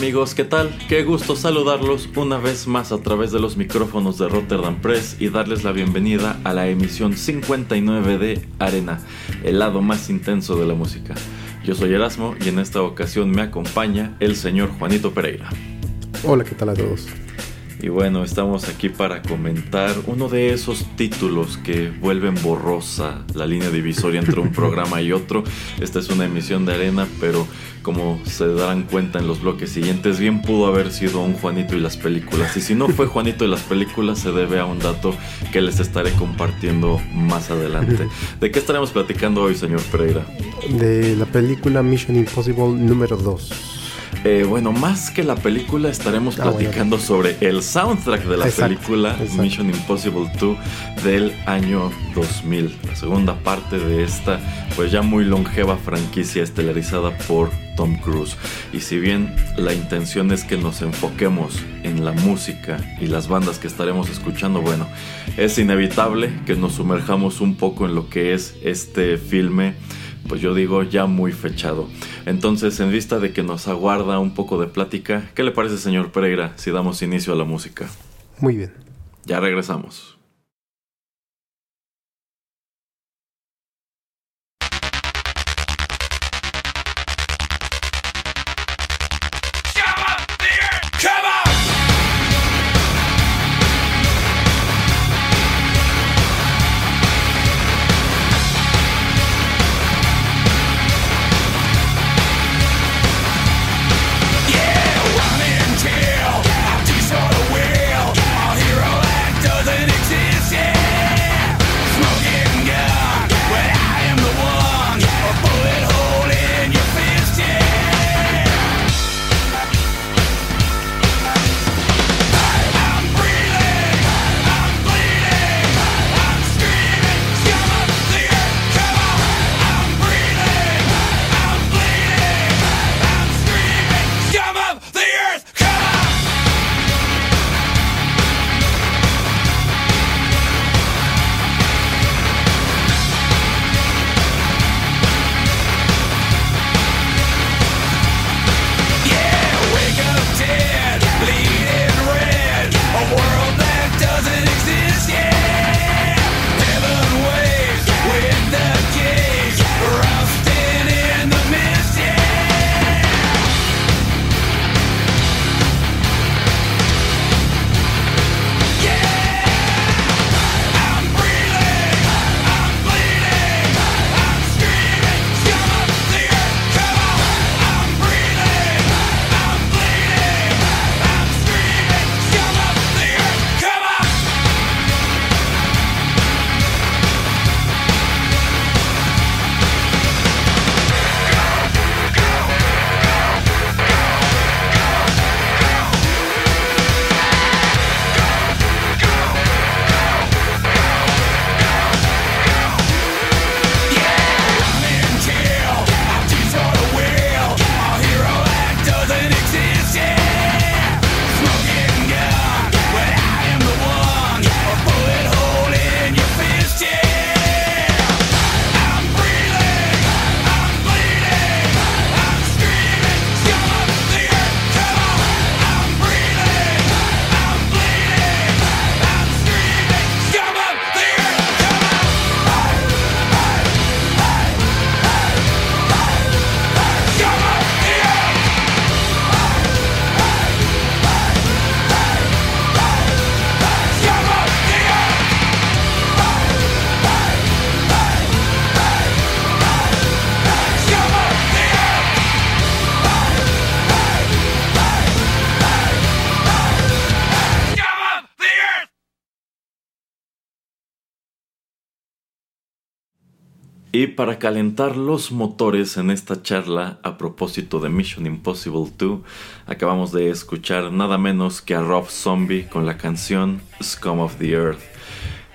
Amigos, ¿qué tal? Qué gusto saludarlos una vez más a través de los micrófonos de Rotterdam Press y darles la bienvenida a la emisión 59 de Arena, el lado más intenso de la música. Yo soy Erasmo y en esta ocasión me acompaña el señor Juanito Pereira. Hola, ¿qué tal a todos? Y bueno, estamos aquí para comentar uno de esos títulos que vuelven borrosa la línea divisoria entre un programa y otro. Esta es una emisión de arena, pero como se darán cuenta en los bloques siguientes, bien pudo haber sido un Juanito y las películas. Y si no fue Juanito y las películas, se debe a un dato que les estaré compartiendo más adelante. ¿De qué estaremos platicando hoy, señor Pereira? De la película Mission Impossible número 2. Eh, bueno, más que la película, estaremos ah, platicando sobre el soundtrack de la película Mission Impossible 2 del año 2000, la segunda parte de esta, pues ya muy longeva franquicia estelarizada por Tom Cruise. Y si bien la intención es que nos enfoquemos en la música y las bandas que estaremos escuchando, bueno, es inevitable que nos sumerjamos un poco en lo que es este filme pues yo digo ya muy fechado. Entonces, en vista de que nos aguarda un poco de plática, ¿qué le parece, señor Pereira, si damos inicio a la música? Muy bien. Ya regresamos. Y para calentar los motores en esta charla a propósito de Mission Impossible 2, acabamos de escuchar nada menos que a Rob Zombie con la canción Scum of the Earth.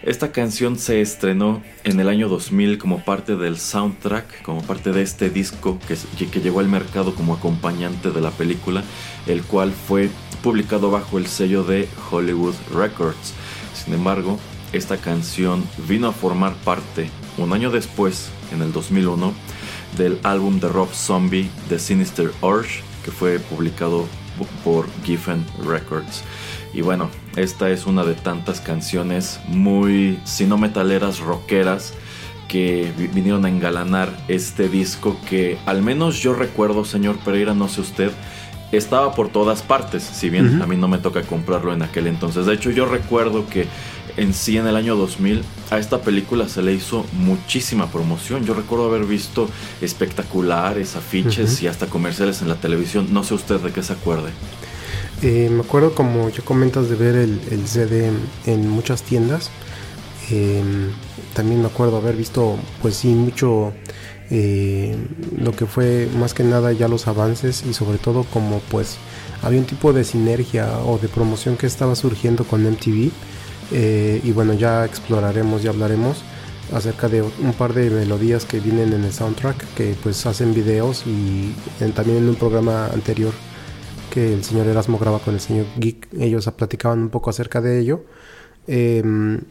Esta canción se estrenó en el año 2000 como parte del soundtrack, como parte de este disco que, que llegó al mercado como acompañante de la película, el cual fue publicado bajo el sello de Hollywood Records. Sin embargo, esta canción vino a formar parte un año después, en el 2001, del álbum de Rob Zombie The Sinister Urge, que fue publicado por Giffen Records. Y bueno, esta es una de tantas canciones muy, si no metaleras, rockeras, que vinieron a engalanar este disco que al menos yo recuerdo, señor Pereira, no sé usted, estaba por todas partes, si bien a mí no me toca comprarlo en aquel entonces. De hecho, yo recuerdo que en sí en el año 2000 a esta película se le hizo muchísima promoción. Yo recuerdo haber visto espectaculares, afiches y hasta comerciales en la televisión. No sé usted de qué se acuerde. Eh, me acuerdo como ya comentas de ver el, CD en muchas tiendas. Em, también me acuerdo haber visto pues sí mucho eh, lo que fue más que nada ya los avances y sobre todo como pues había un tipo de sinergia o de promoción que estaba surgiendo con MTV eh, y bueno, ya exploraremos y hablaremos acerca de un par de melodías que vienen en el soundtrack, que pues hacen videos y también en un programa anterior que el señor Erasmo graba con el señor Geek, ellos platicaban un poco acerca de ello. Em,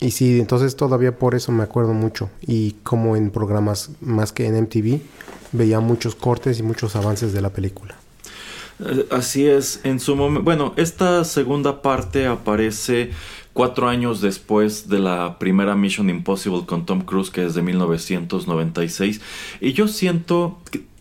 y sí, entonces todavía por eso me acuerdo mucho. Y como en programas más que en MTV, veía muchos cortes y muchos avances de la película. Eh, así es, en su momento, bueno, esta segunda parte aparece cuatro años después de la primera Mission Impossible con Tom Cruise, que es de 1996. Y yo siento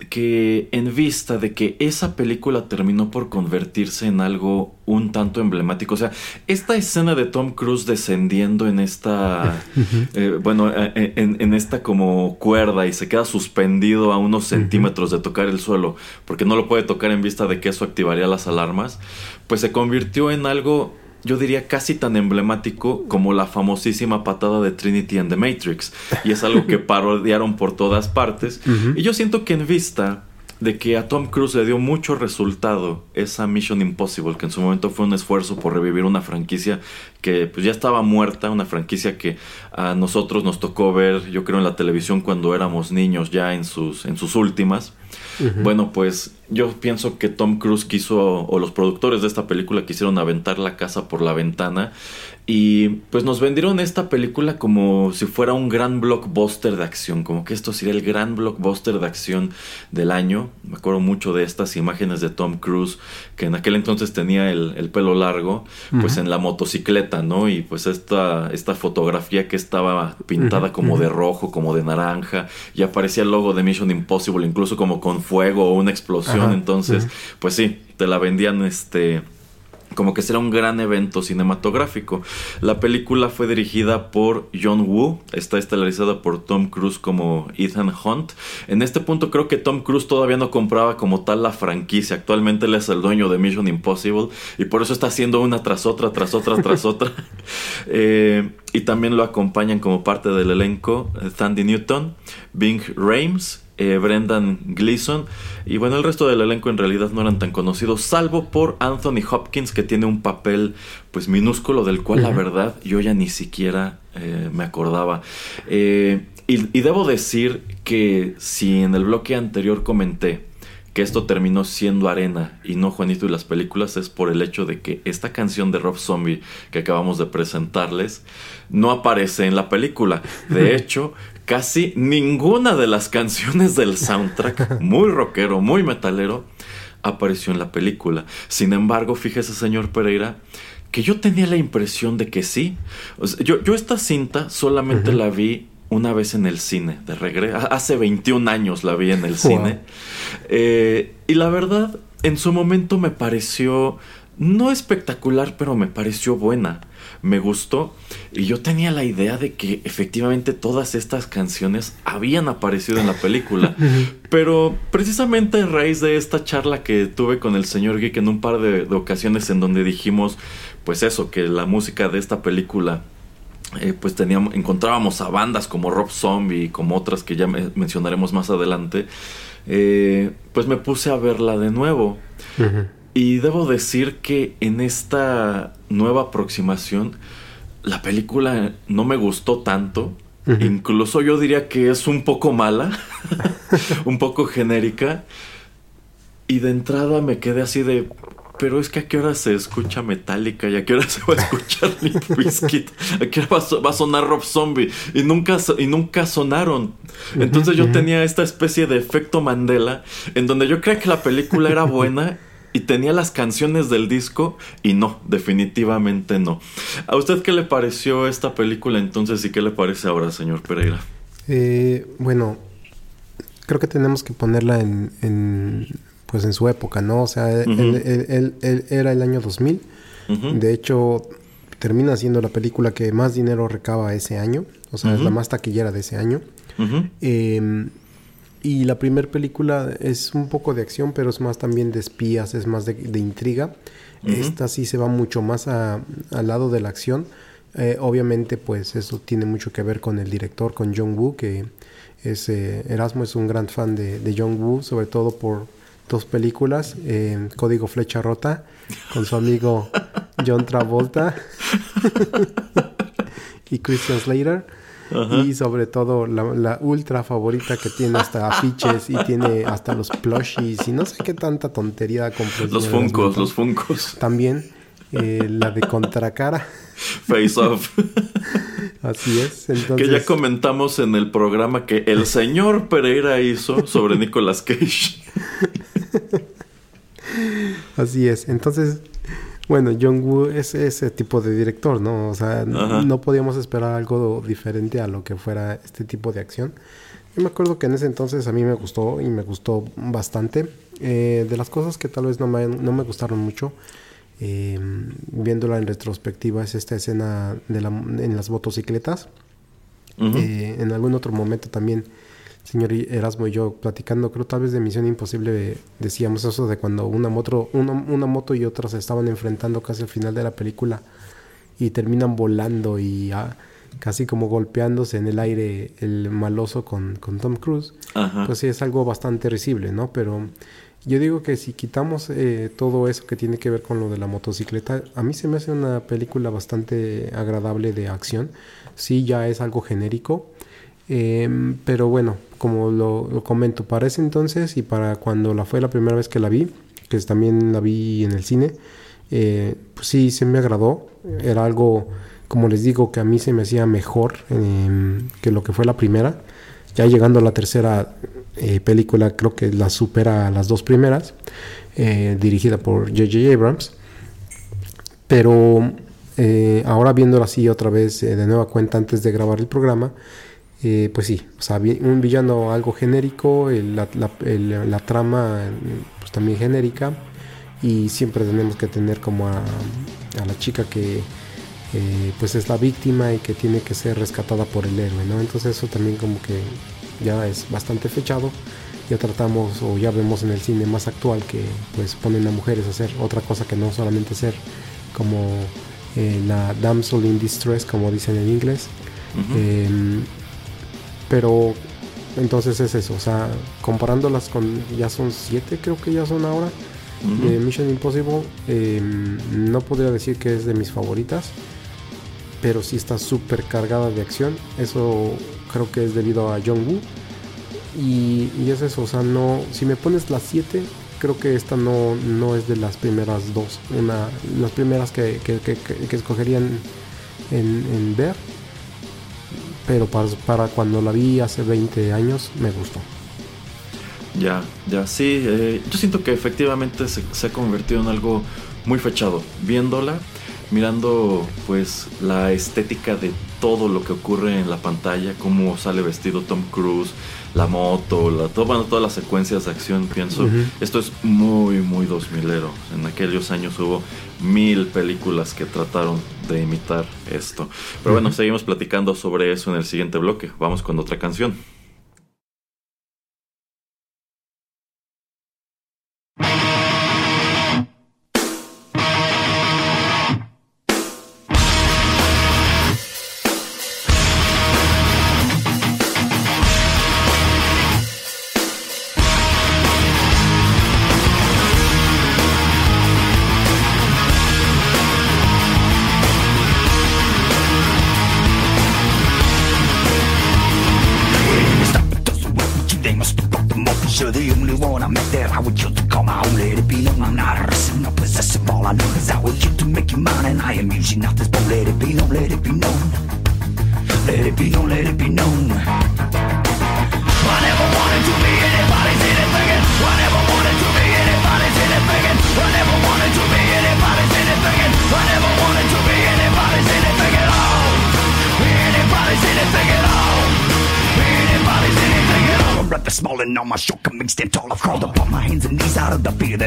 que, en vista de que esa película terminó por convertirse en algo un tanto emblemático, o sea, esta escena de Tom Cruise descendiendo en esta, eh, bueno, eh, eh, en, esta como cuerda y se queda suspendido a unos centímetros de tocar el suelo, porque no lo puede tocar en vista de que eso activaría las alarmas, pues se convirtió en algo yo diría casi tan emblemático como la famosísima patada de Trinity and the Matrix. Y es algo que parodiaron por todas partes. Y yo siento que en vista de que a Tom Cruise le dio mucho resultado esa Mission Impossible, que en su momento fue un esfuerzo por revivir una franquicia que pues ya estaba muerta, una franquicia que a nosotros nos tocó ver, yo creo en la televisión cuando éramos niños ya en sus en sus últimas. Bueno, pues yo pienso que Tom Cruise quiso, o los productores de esta película quisieron aventar la casa por la ventana y pues nos vendieron esta película como si fuera un gran blockbuster de acción, como que esto sería el gran blockbuster de acción del año. Me acuerdo mucho de estas imágenes de Tom Cruise, que en aquel entonces tenía el, pelo largo, pues en la motocicleta, ¿no? Y pues esta, esta fotografía que estaba pintada como de rojo, como de naranja, y aparecía el logo de Mission Impossible, incluso como con fuego o una explosión. Entonces, pues sí, te la vendían este como que será un gran evento cinematográfico. La película fue dirigida por John Woo, está estelarizada por Tom Cruise como Ethan Hunt. En este punto creo que Tom Cruise todavía no compraba como tal la franquicia, actualmente él es el dueño de Mission Impossible y por eso está haciendo una tras otra, tras otra, tras otra. Eh, y también lo acompañan como parte del elenco Sandy Newton, Bing Rames, eh, Brendan Gleeson. Y bueno, el resto del elenco en realidad no eran tan conocidos, salvo por Anthony Hopkins, que tiene un papel pues minúsculo, del cual la verdad yo ya ni siquiera eh, me acordaba. Eh, y, y debo decir que si en el bloque anterior comenté que esto terminó siendo arena y no Juanito y las películas es por el hecho de que esta canción de Rob Zombie que acabamos de presentarles no aparece en la película. De hecho, casi ninguna de las canciones del soundtrack, muy rockero, muy metalero, apareció en la película. Sin embargo, fíjese, señor Pereira, que yo tenía la impresión de que sí. yo, yo, esta cinta solamente la vi una vez en el cine, de regreso. Hace 21 años la vi en el cine. Eh, y la verdad, en su momento me pareció, no espectacular, pero me pareció buena me gustó y yo tenía la idea de que efectivamente todas estas canciones habían aparecido en la película. Pero precisamente a raíz de esta charla que tuve con el señor Geek en un par de, ocasiones en donde dijimos, pues eso, que la música de esta película eh, pues teníamos, encontrábamos a bandas como Rob Zombie, como otras que ya mencionaremos más adelante, eh, pues me puse a verla de nuevo. Y debo decir que en esta nueva aproximación, la película no me gustó tanto. Incluso yo diría que es un poco mala, un poco genérica. Y de entrada me quedé así de, pero es que a qué hora se escucha Metallica y a qué hora se va a escuchar Limp Bizkit, a qué hora va a, sonar Rob Zombie y nunca, y nunca sonaron. Entonces yo tenía esta especie de efecto Mandela en donde yo creía que la película era buena y tenía las canciones del disco y no, definitivamente no. ¿A usted qué le pareció esta película entonces y qué le parece ahora, señor Pereira? Eh, bueno, creo que tenemos que ponerla en pues en su época, ¿no? O sea, él, era el año 2000. De hecho, termina siendo la película que más dinero recaba ese año. O sea, es la más taquillera de ese año. Em, y la primera película es un poco de acción, pero es más también de espías, es más de, intriga. Esta sí se va mucho más al lado de la acción. Eh, obviamente, pues eso tiene mucho que ver con el director, con John Woo, que es, eh, Erasmo es un gran fan de, de John Woo, sobre todo por dos películas, Código Flecha Rota, con su amigo John Travolta y Christian Slater. Y sobre todo la, ultra favorita que tiene hasta afiches y tiene hasta los plushies y no sé qué tanta tontería con Los funcos, los funcos. También eh, la de Contracara. Face Off. Así es. Que ya comentamos en el programa que el señor Pereira hizo sobre Nicolas Cage. Así es. Entonces, bueno, John Woo es ese tipo de director, ¿no? O sea, no podíamos esperar algo diferente a lo que fuera este tipo de acción. Yo me acuerdo que en ese entonces a mí me gustó y me gustó bastante. Eh, de las cosas que tal vez no me, no me gustaron mucho, eh, viéndola en retrospectiva, es esta escena de la, en las motocicletas. Eh, en algún otro momento también señor Erasmo y yo platicando, creo tal vez de Misión Imposible, decíamos eso de cuando una moto, una, una moto y otra se estaban enfrentando casi al final de la película y terminan volando y ah, casi como golpeándose en el aire el maloso con, con Tom Cruise. Pues sí, es algo bastante risible, ¿no? Pero yo digo que si quitamos eh, todo eso que tiene que ver con lo de la motocicleta, a mí se me hace una película bastante agradable de acción. Sí, ya es algo genérico Em, pero bueno, como lo, comento, para ese entonces y para cuando la fue la primera vez que la vi, que también la vi en el cine, eh, pues sí, se me agradó. Era algo, como les digo, que a mí se me hacía mejor em, que lo que fue la primera. Ya llegando a la tercera eh, película, creo que la supera a las dos primeras, eh, dirigida por J.J. Abrams. Pero ahora viéndola así otra vez de nueva cuenta antes de grabar el programa, eh, pues sí, o sea, un villano algo genérico, la, trama pues también genérica y siempre tenemos que tener como a, la chica que eh, pues es la víctima y que tiene que ser rescatada por el héroe, ¿no? Entonces eso también como que ya es bastante fechado. Ya tratamos o ya vemos en el cine más actual que pues ponen a mujeres a hacer otra cosa que no solamente ser como eh, la damsel in distress como dicen en inglés. Pero entonces es eso, o sea, comparándolas con, ya son siete creo que ya son ahora, de Mission Impossible, em, no podría decir que es de mis favoritas, pero sí está súper cargada de acción, eso creo que es debido a John Woo. Y, es eso, o sea, no, si me pones las siete, creo que esta no, no es de las primeras dos, una, las primeras que, que, que, escogerían en, en ver pero para, cuando la vi hace 20 años me gustó. Ya, ya, sí, eh, yo siento que efectivamente se, se, ha convertido en algo muy fechado. Viéndola, mirando pues la estética de todo lo que ocurre en la pantalla, cómo sale vestido Tom Cruise, la moto, la, todas las secuencias de acción, pienso, esto es muy, muy 2000ero. En aquellos años hubo mil películas que trataron de imitar esto. Pero bueno, seguimos platicando sobre eso en el siguiente bloque. Vamos con otra canción.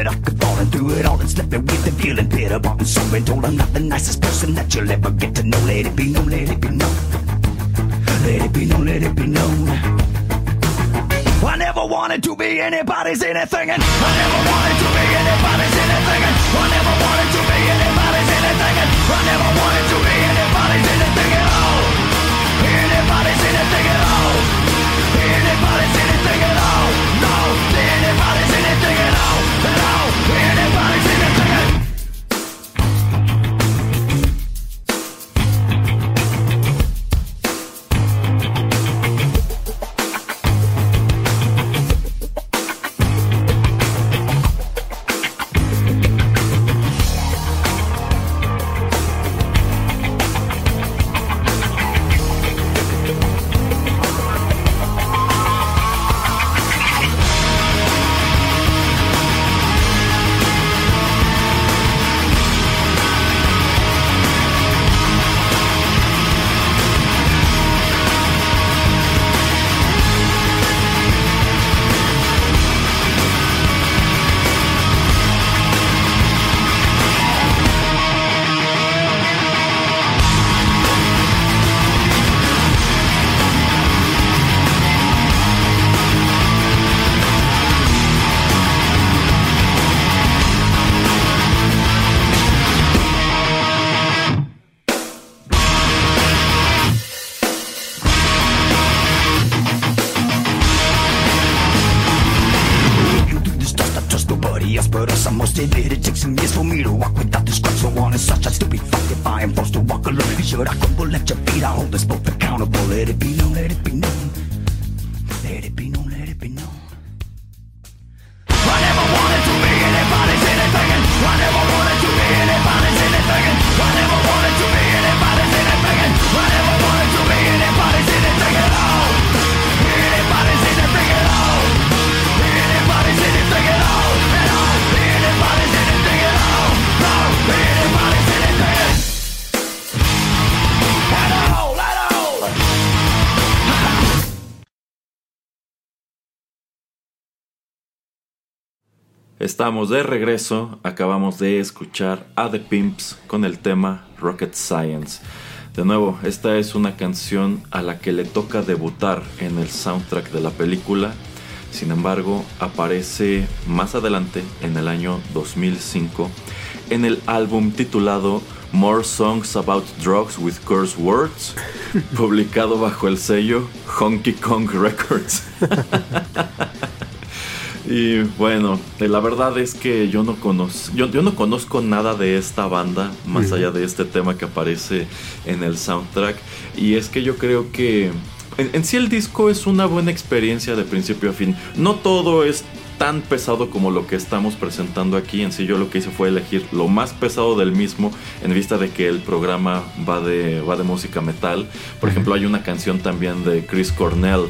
That I could fall and through it all and slept me with the feeling bitter. Bought and soul and told I'm not the nicest person that you'll ever get to know. Let it be known, let it be known. Let it be known, let it be known. I never wanted to be anybody's anything and I never wanted to be anybody's anything and I never wanted to be anybody's anything and I never wanted Estamos de regreso, acabamos de escuchar a The Pimps con el tema Rocket Science. De nuevo, esta es una canción a la que le toca debutar en el soundtrack de la película. Sin embargo, aparece más adelante, en el año 2005, en el álbum titulado More Songs About Drugs with Curse Words, publicado bajo el sello Honky Kong Records. Y bueno, eh, la verdad es que yo no conozco, yo, yo no conozco nada de esta banda más allá de este tema que aparece en el soundtrack. Y es que yo creo que en, en sí el disco es una buena experiencia de principio a fin. No todo es tan pesado como lo que estamos presentando aquí. En sí yo lo que hice fue elegir lo más pesado del mismo en vista de que el programa va de, va de música metal. Por ejemplo, hay una canción también de Chris Cornell.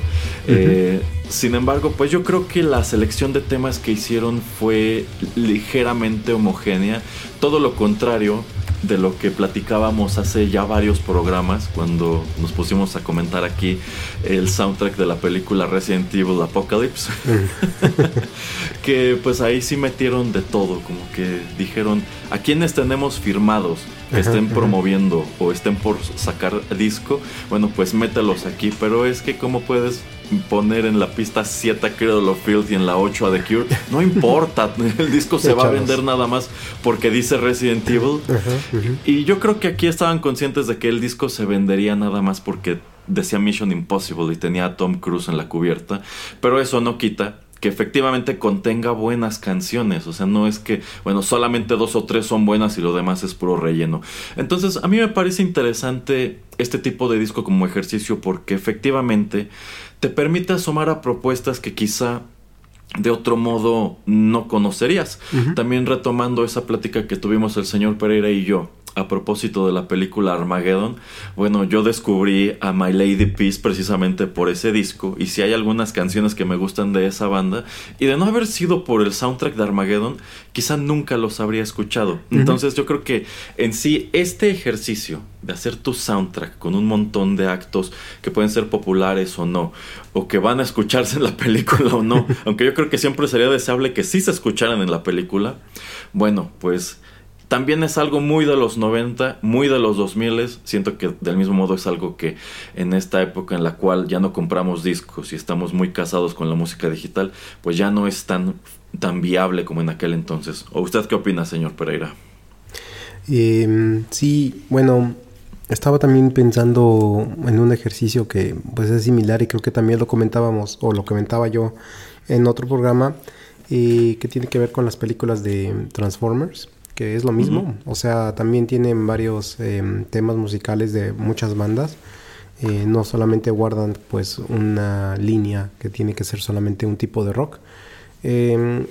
Eh, sin embargo, pues yo creo que la selección de temas que hicieron fue ligeramente homogénea. Todo lo contrario de lo que platicábamos hace ya varios programas cuando nos pusimos a comentar aquí el soundtrack de la película Resident Evil Apocalypse. que pues ahí sí metieron de todo, como que dijeron a quienes tenemos firmados que estén ajá. promoviendo o estén por sacar disco, bueno pues mételos aquí, pero es que como puedes poner en la pista 7 a Cradle of Filth y en la 8 a The Cure, no importa, el disco se va a vender nada más porque dice Resident Evil. Y yo creo que aquí estaban conscientes de que el disco se vendería nada más porque decía Mission Impossible y tenía a Tom Cruise en la cubierta. Pero eso no quita que efectivamente contenga buenas canciones. O sea, no es que, bueno, solamente dos o tres son buenas y lo demás es puro relleno. Entonces, a mí me parece interesante este tipo de disco como ejercicio porque efectivamente te permite asomar a propuestas que quizá de otro modo no conocerías. También retomando esa plática que tuvimos el señor Pereira y yo a propósito de la película Armageddon, bueno, yo descubrí a My Lady Peace precisamente por ese disco y si hay algunas canciones que me gustan de esa banda y de no haber sido por el soundtrack de Armageddon, quizá nunca los habría escuchado. Entonces yo creo que en sí este ejercicio de hacer tu soundtrack con un montón de actos que pueden ser populares o no, o que van a escucharse en la película o no, aunque yo creo que siempre sería deseable que sí se escucharan en la película, bueno, pues también es algo muy de los 90, muy de los 2000. Siento que del mismo modo es algo que en esta época en la cual ya no compramos discos y estamos muy casados con la música digital, pues ya no es tan, tan viable como en aquel entonces. ¿O usted qué opina, señor Pereira? Em, sí, bueno, estaba también pensando en un ejercicio que pues es similar y creo que también lo comentábamos o lo comentaba yo en otro programa eh, que tiene que ver con las películas de Transformers que es lo mismo. O sea, también tienen varios em, temas musicales de muchas bandas. Eh, no solamente guardan pues una línea que tiene que ser solamente un tipo de rock. Em,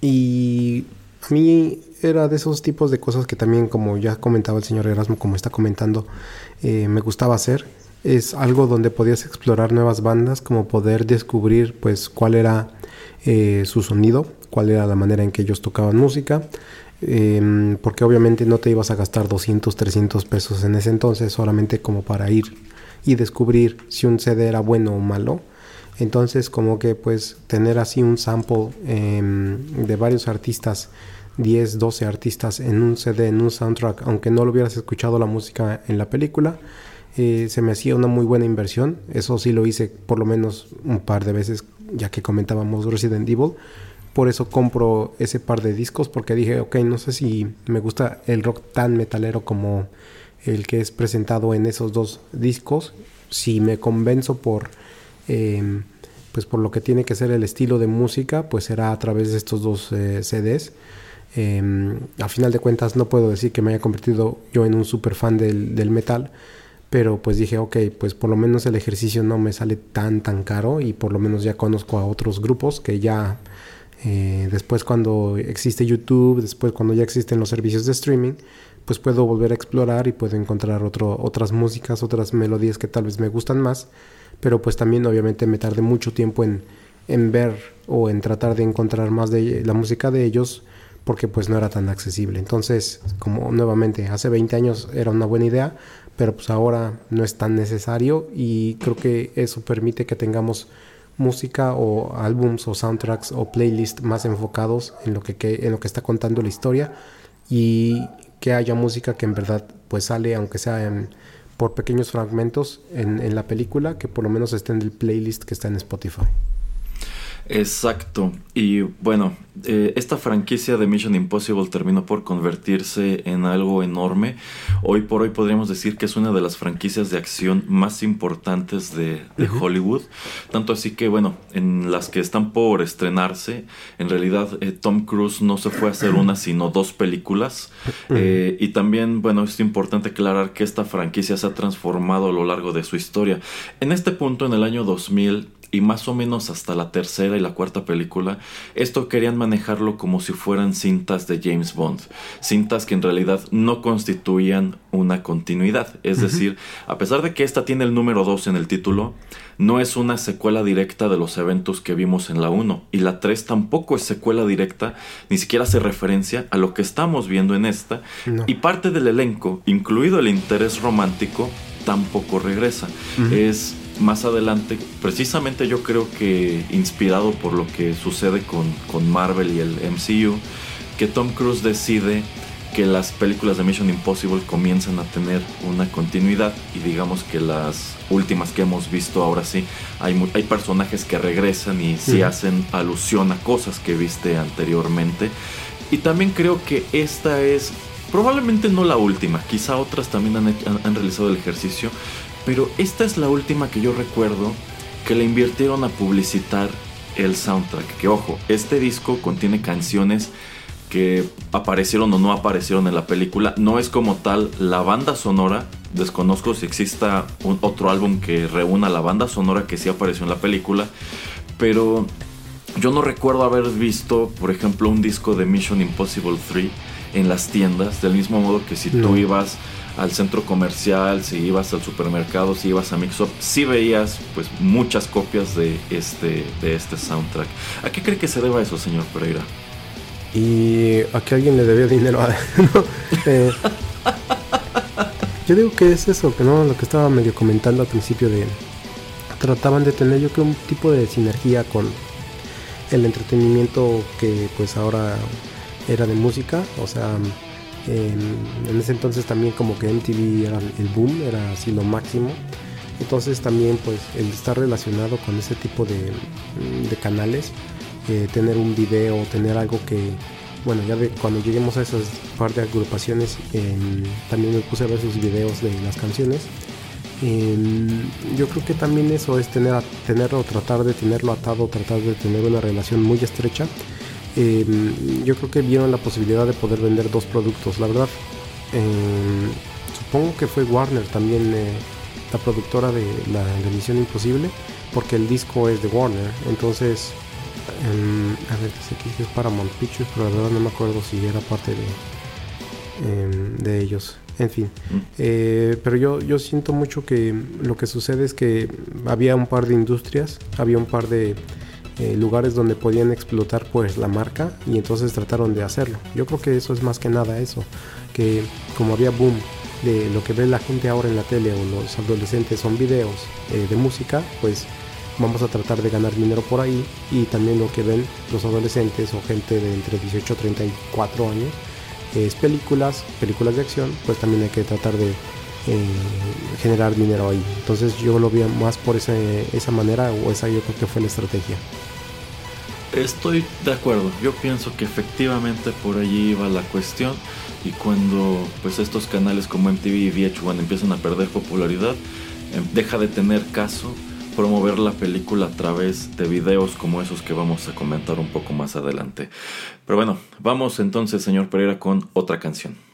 y a mí era de esos tipos de cosas que también, como ya comentaba el señor Erasmo, como está comentando, eh, me gustaba hacer. Es algo donde podías explorar nuevas bandas, como poder descubrir pues cuál era eh, su sonido, cuál era la manera en que ellos tocaban música, Em, porque obviamente no te ibas a gastar 200, 300 pesos en ese entonces solamente como para ir y descubrir si un CD era bueno o malo. Entonces como que pues tener así un sample em, de varios artistas, 10, 12 artistas en un CD, en un soundtrack, aunque no lo hubieras escuchado la música en la película, eh, se me hacía una muy buena inversión. Eso sí lo hice por lo menos un par de veces, ya que comentábamos Resident Evil por eso compro ese par de discos porque dije, ok, no sé si me gusta el rock tan metalero como el que es presentado en esos dos discos. Si me convenzo por, em, pues por lo que tiene que ser el estilo de música, pues será a través de estos dos eh, CDs. Em, a final de cuentas no puedo decir que me haya convertido yo en un super fan del, metal, pero pues dije, ok, pues por lo menos el ejercicio no me sale tan tan caro y por lo menos ya conozco a otros grupos que ya eh, después cuando existe YouTube, después cuando ya existen los servicios de streaming, pues puedo volver a explorar y puedo encontrar otro, otras músicas, otras melodías que tal vez me gustan más, pero pues también obviamente me tardé mucho tiempo en, en ver o en tratar de encontrar más de la música de ellos porque pues no era tan accesible. Entonces, como nuevamente, hace 20 años era una buena idea, pero pues ahora no es tan necesario y creo que eso permite que tengamos música o álbums o soundtracks o playlists más enfocados en lo que, en lo que está contando la historia y que haya música que en verdad pues sale aunque sea por pequeños fragmentos en, en la película que por lo menos esté en el playlist que está en Spotify. Exacto. Y bueno, eh, esta franquicia de Mission Impossible terminó por convertirse en algo enorme. Hoy por hoy podríamos decir que es una de las franquicias de acción más importantes de, Hollywood. Tanto así que, bueno, en las que están por estrenarse, en realidad eh, Tom Cruise no se fue a hacer una, sino dos películas. Eh, y también, bueno, es importante aclarar que esta franquicia se ha transformado a lo largo de su historia. En este punto, en el año 2000, y más o menos hasta la tercera y la cuarta película, esto querían manejarlo como si fueran cintas de James Bond, cintas que en realidad no constituían una continuidad, es decir, a pesar de que esta tiene el número 2 en el título, no es una secuela directa de los eventos que vimos en la 1 y la 3 tampoco es secuela directa, ni siquiera hace referencia a lo que estamos viendo en esta y parte del elenco, incluido el interés romántico, tampoco regresa. Es más adelante, precisamente yo creo que inspirado por lo que sucede con, con Marvel y el MCU, que Tom Cruise decide que las películas de Mission Impossible comienzan a tener una continuidad y digamos que las últimas que hemos visto ahora sí, hay, hay personajes que regresan y sí hacen alusión a cosas que viste anteriormente. Y también creo que esta es probablemente no la última, quizá otras también han, han realizado el ejercicio, pero esta es la última que yo recuerdo que le invirtieron a publicitar el soundtrack. Que ojo, este disco contiene canciones que aparecieron o no aparecieron en la película. No es como tal la banda sonora. Desconozco si exista otro álbum que reúna la banda sonora que sí apareció en la película. Pero yo no recuerdo haber visto, por ejemplo, un disco de Mission Impossible 3 en las tiendas, del mismo modo que si tú ibas al centro comercial, si ibas al supermercado, si ibas a Mixup, sí veías pues muchas copias de este, de este soundtrack. ¿A qué cree que se deba eso, señor Pereira? Y a que alguien le debía dinero a eh, yo digo que es eso, que no, lo que estaba medio comentando al principio de trataban de tener yo creo un tipo de sinergia con el entretenimiento que pues ahora era de música, o sea, en, ese entonces también como que MTV era el boom, era así lo máximo. Entonces también pues el estar relacionado con ese tipo de, de canales, eh, tener un video, tener algo que, bueno, ya de, cuando lleguemos a esas par de agrupaciones, también me puse a ver sus videos de las canciones. yo creo que también eso es tener, tenerlo, tratar de tenerlo atado, tratar de tener una relación muy estrecha Em, yo creo que vieron la posibilidad de poder vender dos productos. La verdad, em, supongo que fue Warner también eh, la productora de la, emisión Imposible, porque el disco es de Warner. Entonces, em, a ver, sé que es Paramount Pictures, pero la verdad no me acuerdo si era parte de, de ellos. En fin, mm. eh, pero yo, yo siento mucho que lo que sucede es que había un par de industrias, había un par de eh, lugares donde podían explotar pues la marca y entonces trataron de hacerlo. Yo creo que eso es más que nada eso, que como había boom de lo que ve la gente ahora en la tele o los adolescentes son videos eh, de música, pues vamos a tratar de ganar dinero por ahí y también lo que ven los adolescentes o gente de entre 18 y 34 años es películas, películas de acción, pues también hay que tratar de eh, generar dinero ahí. Entonces yo lo vi más por esa, esa manera o esa yo creo que fue la estrategia. Estoy de acuerdo, yo pienso que efectivamente por allí iba la cuestión y cuando pues estos canales como MTV y VH1 empiezan a perder popularidad, em, deja de tener caso promover la película a través de videos como esos que vamos a comentar un poco más adelante. Pero bueno, vamos entonces, señor Pereira, con otra canción.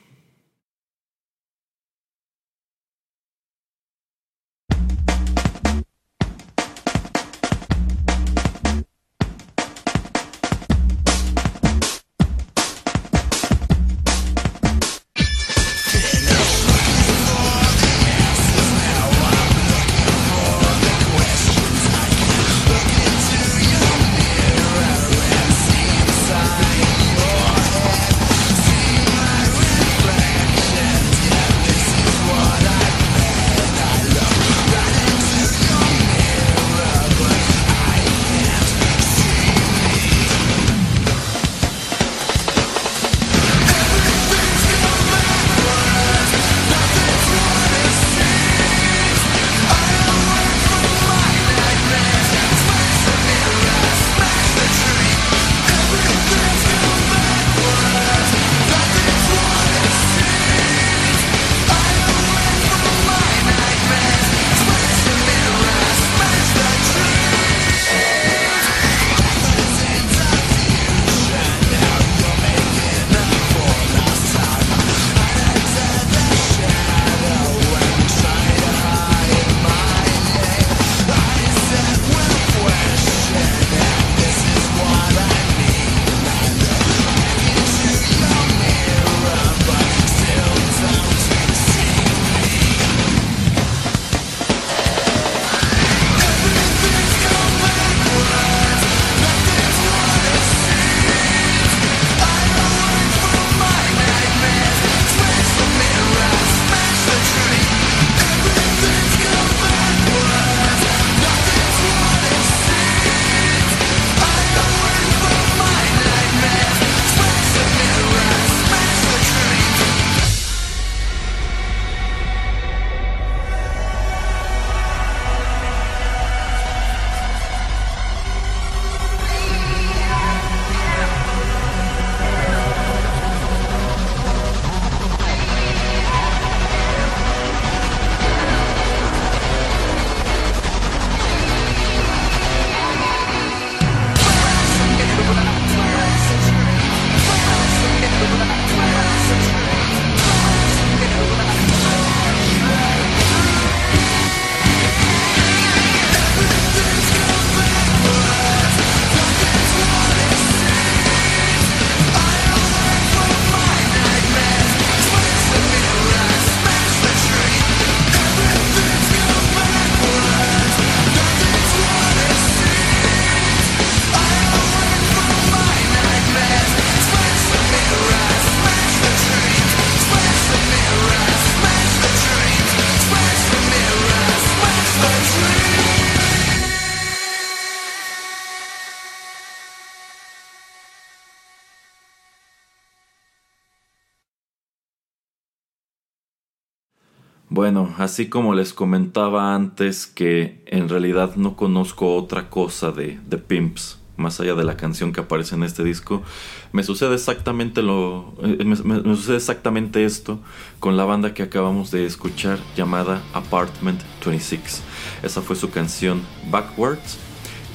Bueno, así como les comentaba antes que en realidad no conozco otra cosa de, de Pimps, más allá de la canción que aparece en este disco, me sucede exactamente lo eh, me, sucede exactamente esto con la banda que acabamos de escuchar llamada Apartment 26. Esa fue su canción Backwards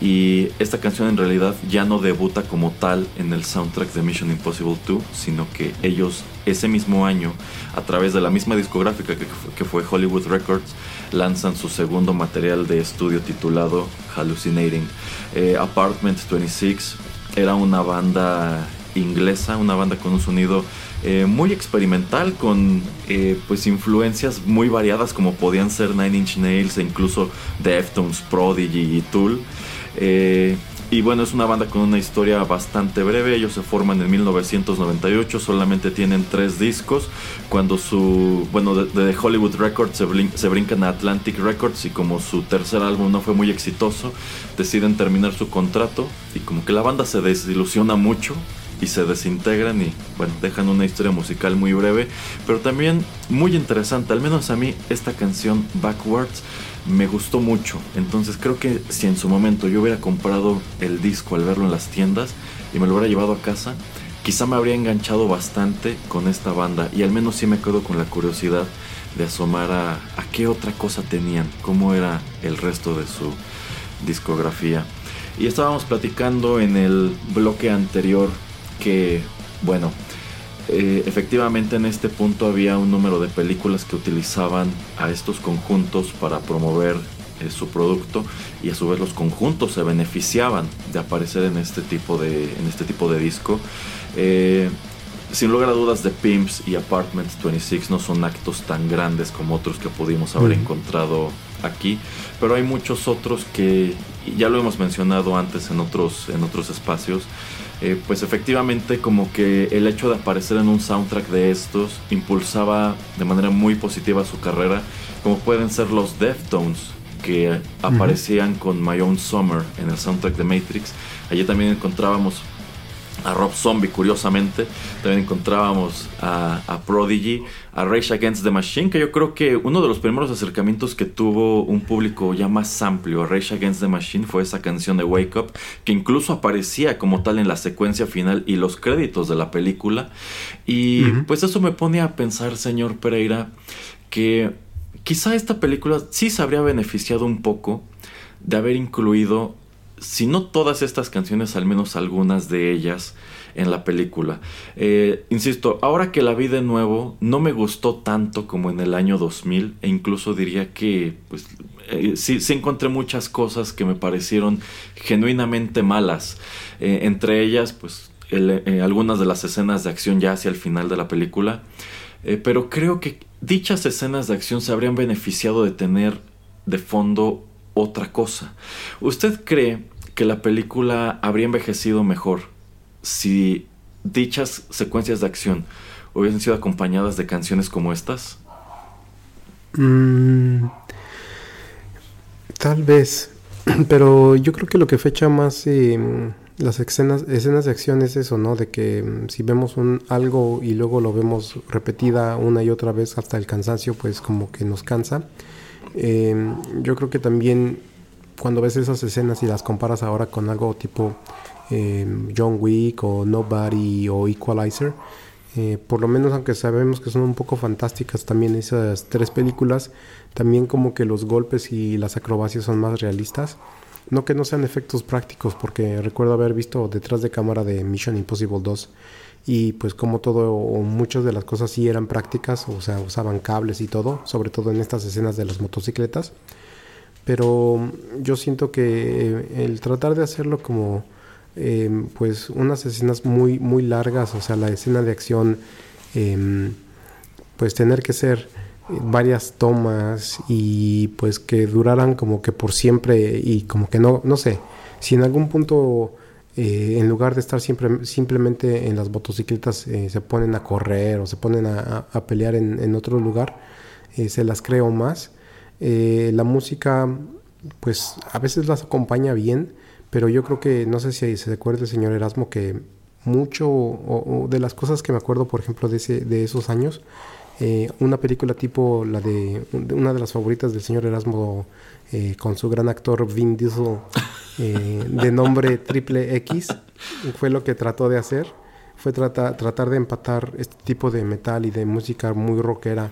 y esta canción en realidad ya no debuta como tal en el soundtrack de Mission Impossible 2, sino que ellos ese mismo año, a través de la misma discográfica que, fue Hollywood Records, lanzan su segundo material de estudio titulado Hallucinating. Eh, Apartment 26 era una banda inglesa, una banda con un sonido eh, muy experimental, con eh, pues influencias muy variadas como podían ser Nine Inch Nails e incluso Deftones, Prodigy y Tool. Eh, y bueno, es una banda con una historia bastante breve. Ellos se forman en 1998, solamente tienen tres discos. Cuando su, bueno, de, Hollywood Records se, se, brincan a Atlantic Records y como su tercer álbum no fue muy exitoso, deciden terminar su contrato y como que la banda se desilusiona mucho y se desintegran y bueno, dejan una historia musical muy breve, pero también muy interesante, al menos a mí esta canción Backwards me gustó mucho, entonces creo que si en su momento yo hubiera comprado el disco al verlo en las tiendas y me lo hubiera llevado a casa, quizá me habría enganchado bastante con esta banda y al menos sí me quedo con la curiosidad de asomar a, a qué otra cosa tenían, cómo era el resto de su discografía. Y estábamos platicando en el bloque anterior que, bueno, eh, efectivamente en este punto había un número de películas que utilizaban a estos conjuntos para promover eh, su producto y a su vez los conjuntos se beneficiaban de aparecer en este tipo de, en este tipo de disco. Eh, sin lugar a dudas, The Pimps y Apartments 26 no son actos tan grandes como otros que pudimos haber encontrado aquí, pero hay muchos otros que ya lo hemos mencionado antes en otros, en otros espacios. Eh, pues efectivamente como que el hecho de aparecer en un soundtrack de estos impulsaba de manera muy positiva su carrera, como pueden ser los Deftones, que aparecían con My Own Summer en el soundtrack de Matrix. Allí también encontrábamos a Rob Zombie, curiosamente. También encontrábamos a, Prodigy, a Rage Against the Machine, que yo creo que uno de los primeros acercamientos que tuvo un público ya más amplio a Rage Against the Machine fue esa canción de Wake Up, que incluso aparecía como tal en la secuencia final y los créditos de la película. Y pues eso me pone a pensar, señor Pereira, que quizá esta película sí se habría beneficiado un poco de haber incluido si no todas estas canciones, al menos algunas de ellas en la película. Eh, insisto, ahora que la vi de nuevo, no me gustó tanto como en el año 2000 e incluso diría que pues, eh, sí, encontré muchas cosas que me parecieron genuinamente malas. Eh, entre ellas, pues algunas de las escenas de acción ya hacia el final de la película. pero creo que dichas escenas de acción se habrían beneficiado de tener de fondo otra cosa. ¿Usted cree que la película habría envejecido mejor si dichas secuencias de acción hubiesen sido acompañadas de canciones como estas? Mm, tal vez, pero yo creo que lo que fecha más em, las escenas, escenas de acción es eso, ¿no? De que em, si vemos un algo y luego lo vemos repetida una y otra vez hasta el cansancio, pues como que nos cansa. Em, yo creo que también cuando ves esas escenas y las comparas ahora con algo tipo em, John Wick o Nobody o Equalizer, eh, por lo menos aunque sabemos que son un poco fantásticas también esas tres películas, también como que los golpes y las acrobacias son más realistas. No que no sean efectos prácticos, porque recuerdo haber visto detrás de cámara de Mission Impossible 2 y pues como todo o muchas de las cosas sí eran prácticas, o sea, usaban cables y todo, sobre todo en estas escenas de las motocicletas. Pero yo siento que el tratar de hacerlo como em, pues unas escenas muy muy largas, o sea, la escena de acción em, pues tener que ser varias tomas y pues que duraran como que por siempre y como que no no sé, si en algún punto eh, en lugar de estar siempre, simplemente en las motocicletas, eh, se ponen a correr o se ponen a, pelear en, otro lugar, eh, se las creo más. la música, pues a veces las acompaña bien, pero yo creo que, no sé si se acuerda el señor Erasmo, que mucho de las cosas que me acuerdo, por ejemplo, de, ese, de esos años, eh, una película tipo la de, una de las favoritas del señor Erasmo eh, con su gran actor Vin Diesel eh, de nombre Triple X fue lo que trató de hacer fue tratar de empatar este tipo de metal y de música muy rockera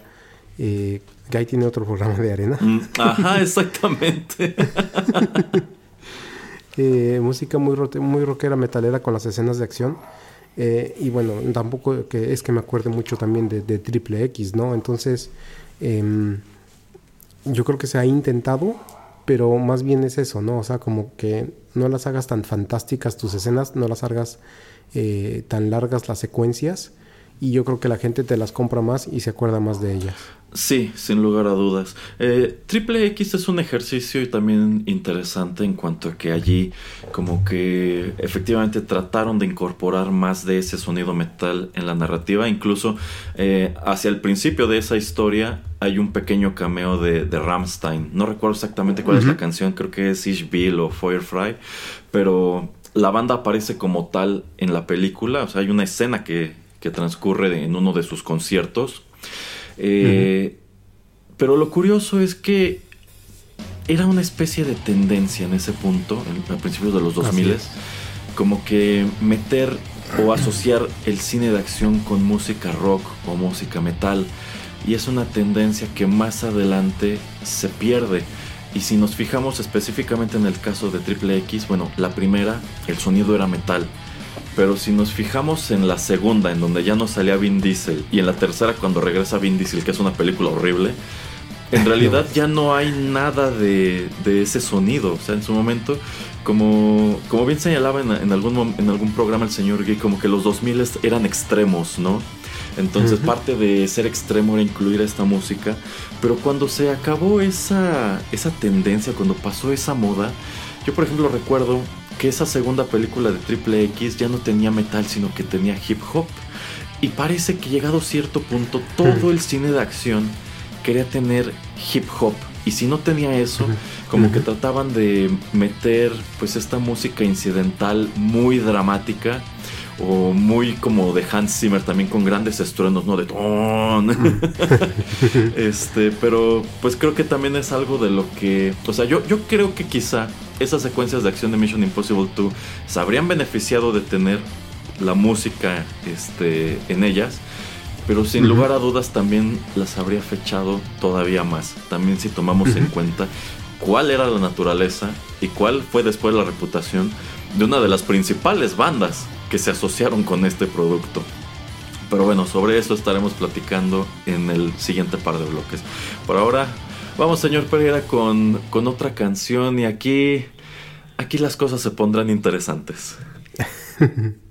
Guy tiene otro programa de arena. Mm, ajá, exactamente. música muy, muy rockera, metalera con las escenas de acción. Eh, y bueno, tampoco que es que me acuerde mucho también de, Triple X, ¿no? Entonces, em, yo creo que se ha intentado, pero más bien es eso, ¿no? O sea, como que no las hagas tan fantásticas tus escenas, no las hagas eh, tan largas las secuencias, y yo creo que la gente te las compra más y se acuerda más de ellas. Sí, sin lugar a dudas. Eh, Triple X es un ejercicio y también interesante en cuanto a que allí como que efectivamente trataron de incorporar más de ese sonido metal en la narrativa. Incluso eh, hacia el principio de esa historia hay un pequeño cameo de, de Ramstein. No recuerdo exactamente cuál es la canción, creo que es Ish Bill o Firefly, pero la banda aparece como tal en la película. O sea, hay una escena que, que transcurre en uno de sus conciertos eh, pero lo curioso es que era una especie de tendencia en ese punto, en, a principios de los 2000, como que meter o asociar el cine de acción con música rock o música metal. Y es una tendencia que más adelante se pierde. Y si nos fijamos específicamente en el caso de Triple X, bueno, la primera, el sonido era metal pero si nos fijamos en la segunda, en donde ya no salía Vin Diesel, y en la tercera cuando regresa Vin Diesel, que es una película horrible, en realidad ya no hay nada de, ese sonido. O sea, en su momento, como, como bien señalaba en, algún, en algún programa el señor Gay, como que los 2000 eran extremos, ¿no? Entonces parte de ser extremo era incluir esta música, pero cuando se acabó esa, esa tendencia, cuando pasó esa moda, yo por ejemplo recuerdo que esa segunda película de Triple X ya no tenía metal, sino que tenía hip hop. Y parece que llegado a cierto punto todo el cine de acción quería tener hip hop. Y si no tenía eso, como que trataban de meter pues esta música incidental muy dramática o muy como de Hans Zimmer también con grandes estruendos, ¿no? De ton. este, pero pues creo que también es algo de lo que, o sea, yo, yo creo que quizá esas secuencias de acción de Mission Impossible 2 se habrían beneficiado de tener la música este, en ellas, pero sin lugar a dudas también las habría fechado todavía más. También si tomamos en cuenta cuál era la naturaleza y cuál fue después la reputación de una de las principales bandas que se asociaron con este producto. Pero bueno, sobre eso estaremos platicando en el siguiente par de bloques. Por ahora, vamos señor Pereira con, con otra canción y aquí, aquí las cosas se pondrán interesantes.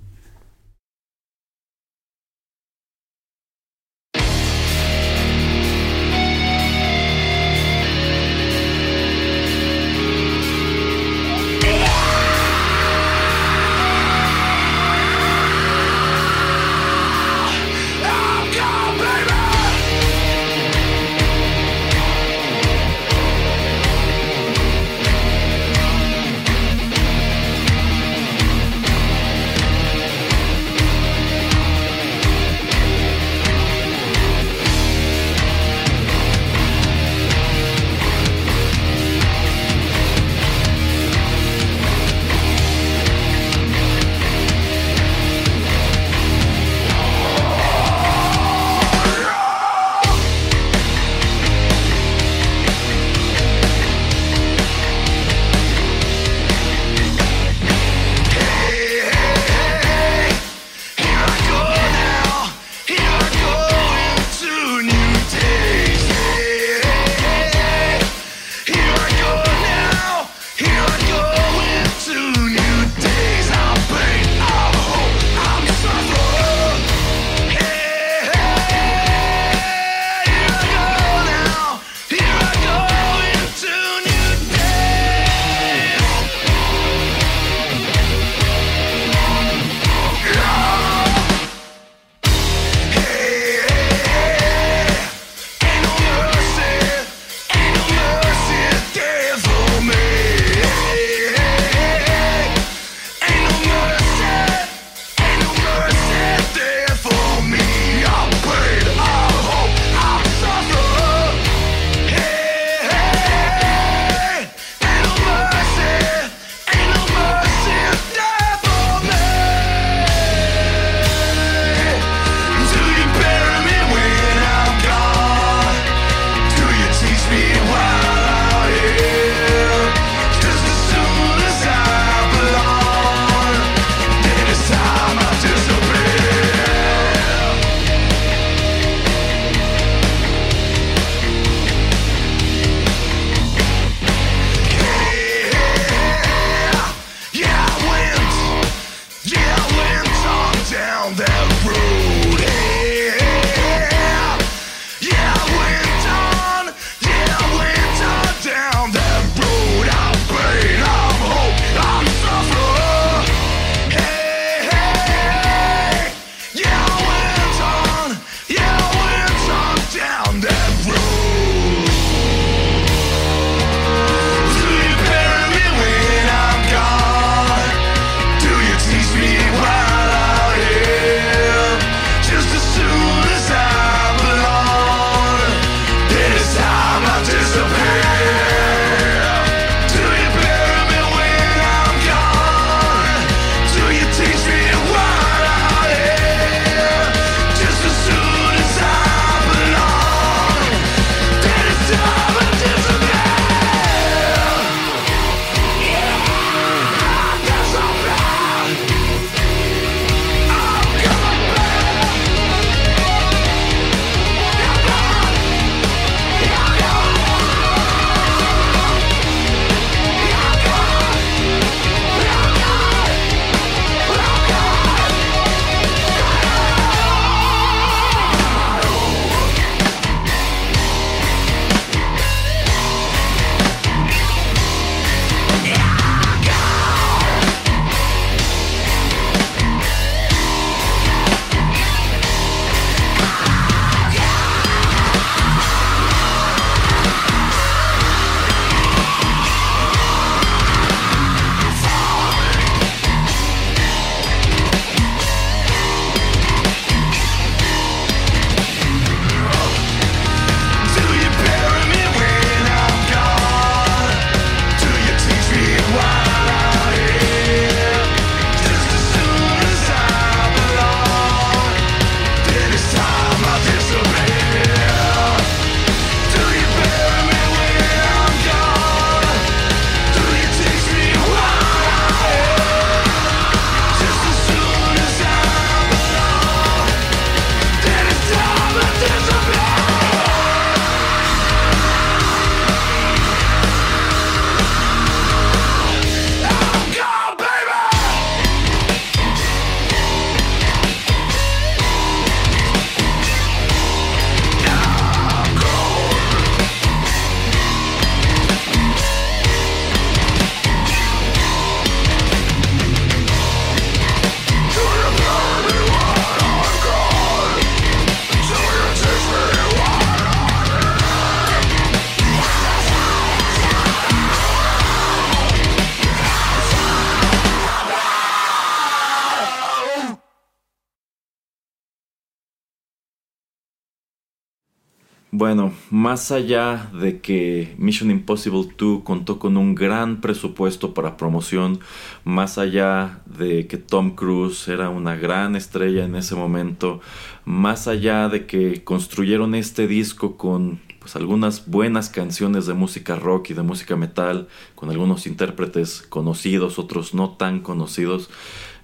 Bueno, más allá de que Mission Impossible 2 contó con un gran presupuesto para promoción, más allá de que Tom Cruise era una gran estrella en ese momento, más allá de que construyeron este disco con pues, algunas buenas canciones de música rock y de música metal, con algunos intérpretes conocidos, otros no tan conocidos,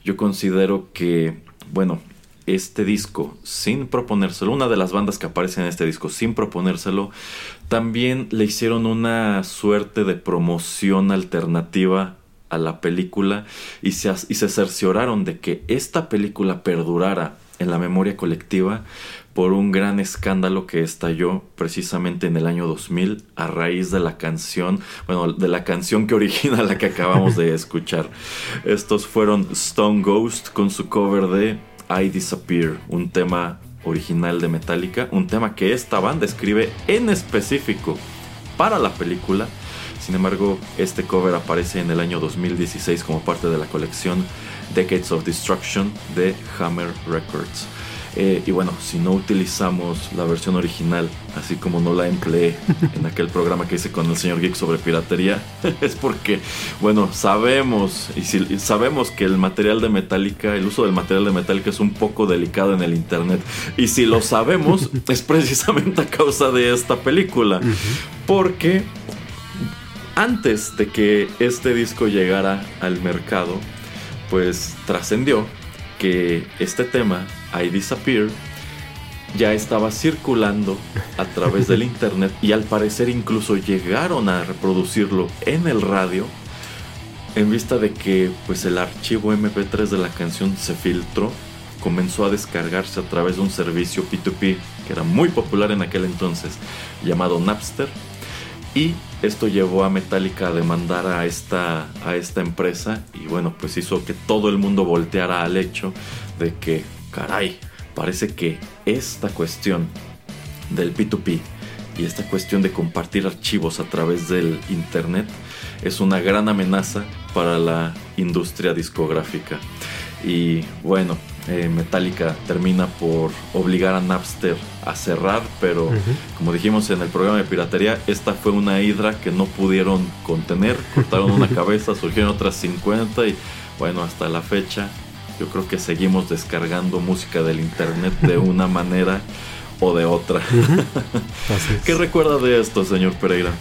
yo considero que, bueno, este disco sin proponérselo, una de las bandas que aparece en este disco sin proponérselo, también le hicieron una suerte de promoción alternativa a la película y se, y se cercioraron de que esta película perdurara en la memoria colectiva por un gran escándalo que estalló precisamente en el año 2000 a raíz de la canción, bueno, de la canción que origina la que acabamos de escuchar. Estos fueron Stone Ghost con su cover de I Disappear, un tema original de Metallica, un tema que esta banda escribe en específico para la película. Sin embargo, este cover aparece en el año 2016 como parte de la colección Decades of Destruction de Hammer Records. Eh, y bueno, si no utilizamos la versión original, así como no la empleé en aquel programa que hice con el señor Geek sobre piratería, es porque, bueno, sabemos, y si, sabemos que el material de Metallica, el uso del material de Metallica es un poco delicado en el internet. Y si lo sabemos, es precisamente a causa de esta película. Porque antes de que este disco llegara al mercado, pues trascendió que este tema I Disappear ya estaba circulando a través del internet y al parecer incluso llegaron a reproducirlo en el radio en vista de que pues el archivo MP3 de la canción se filtró, comenzó a descargarse a través de un servicio P2P que era muy popular en aquel entonces llamado Napster y esto llevó a Metallica a demandar a esta, a esta empresa y bueno pues hizo que todo el mundo volteara al hecho de que caray, parece que esta cuestión del P2P y esta cuestión de compartir archivos a través del Internet es una gran amenaza para la industria discográfica. Y bueno, eh, Metallica termina por obligar a Napster a cerrar, pero como dijimos en el programa de piratería, esta fue una hidra que no pudieron contener, cortaron una cabeza, surgieron otras 50 y bueno, hasta la fecha yo creo que seguimos descargando música del internet de una manera o de otra. ¿Qué recuerda de esto, señor Pereira?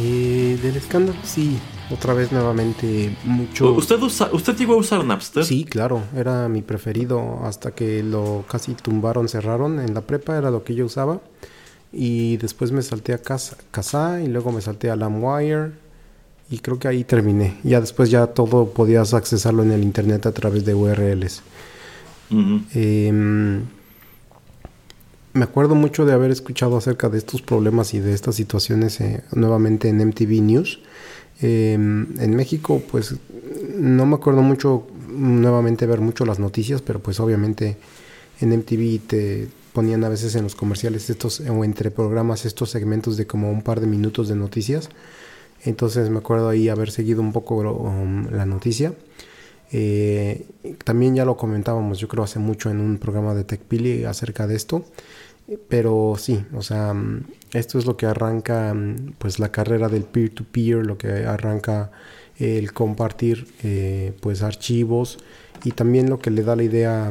Eh, del escándalo, sí. Otra vez nuevamente mucho. ¿Usted, ¿Usted llegó a usar Napster? Sí, claro, era mi preferido hasta que lo casi tumbaron, cerraron. En la prepa era lo que yo usaba. Y después me salté a Casa, y luego me salté a LimeWire y creo que ahí terminé. Ya después ya todo podías accesarlo en el internet a través de URLs. Em, me acuerdo mucho de haber escuchado acerca de estos problemas y de estas situaciones eh, nuevamente en MTV News. Em, en México, pues no me acuerdo mucho nuevamente ver mucho las noticias, pero pues obviamente en MTV te ponían a veces en los comerciales estos o entre programas estos segmentos de como un par de minutos de noticias entonces me acuerdo ahí haber seguido un poco um, la noticia. Eh, también ya lo comentábamos, yo creo hace mucho en un programa de TechPili acerca de esto. Pero sí, o sea, um, esto es lo que arranca um, pues la carrera del peer-to-peer, lo que arranca el compartir eh, pues archivos y también lo que le da la idea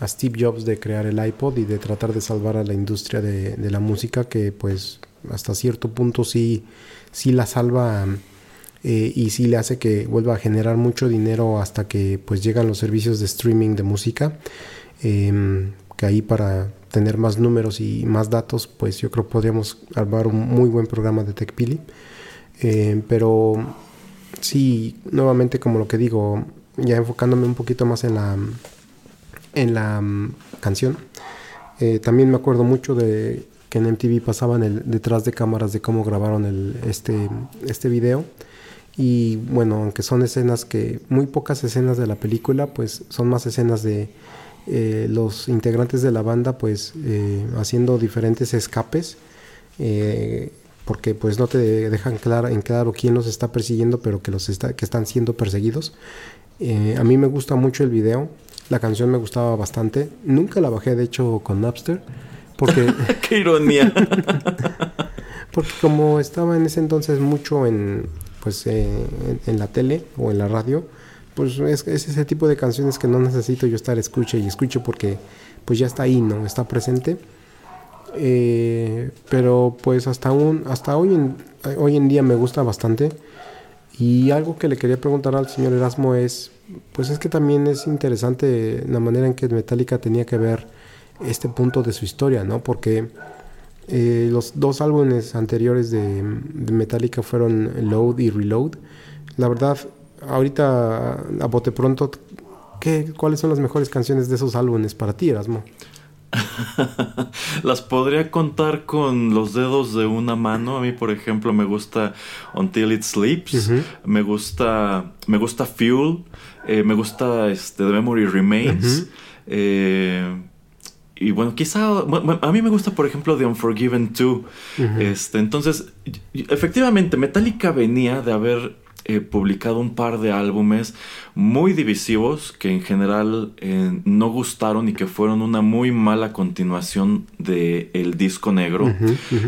a Steve Jobs de crear el iPod y de tratar de salvar a la industria de, de la música que pues hasta cierto punto sí sí la salva eh, y sí le hace que vuelva a generar mucho dinero hasta que pues llegan los servicios de streaming de música. Em, que ahí para tener más números y más datos, pues yo creo podríamos armar un muy buen programa de TechPili. Eh, pero sí, nuevamente como lo que digo, ya enfocándome un poquito más en la, en la mm, canción. Eh, también me acuerdo mucho de que en MTV pasaban detrás de cámaras de cómo grabaron el, este, este video. Y bueno, aunque son escenas que, muy pocas escenas de la película, pues son más escenas de eh, los integrantes de la banda, pues eh, haciendo diferentes escapes. Eh, porque pues no te dejan claro, en claro quién los está persiguiendo, pero que, los está, que están siendo perseguidos. a mí me gusta mucho el video, la canción me gustaba bastante, nunca la bajé de hecho con Napster, Porque... ¡Qué ironía! porque como estaba en ese entonces mucho en, pues, en, la tele o en la radio, pues es, ese tipo de canciones que no necesito yo estar escuche y escuche porque pues ya está ahí, ¿no? Está presente. Eh, pero pues hasta, un, hasta hoy, en, hoy en día me gusta bastante. Y algo que le quería preguntar al señor Erasmo es, pues es que también es interesante la manera en que Metallica tenía que ver este punto de su historia, ¿no? Porque eh, los dos álbumes anteriores de, Metallica fueron Load y Reload. La verdad, ahorita a bote pronto, ¿qué, ¿cuáles son las mejores canciones de esos álbumes para ti, Erasmo? Las podría contar con los dedos de una mano. A mí, por ejemplo, me gusta Until It Sleeps. Me gusta. Me gusta Fuel. Eh, me gusta este, The Memory Remains. eh, y bueno, quizá a mí me gusta, por ejemplo, The Unforgiven 2. este, entonces, efectivamente, Metallica venía de haber eh, publicado un par de álbumes muy divisivos que en general eh, no gustaron y que fueron una muy mala continuación de el disco negro.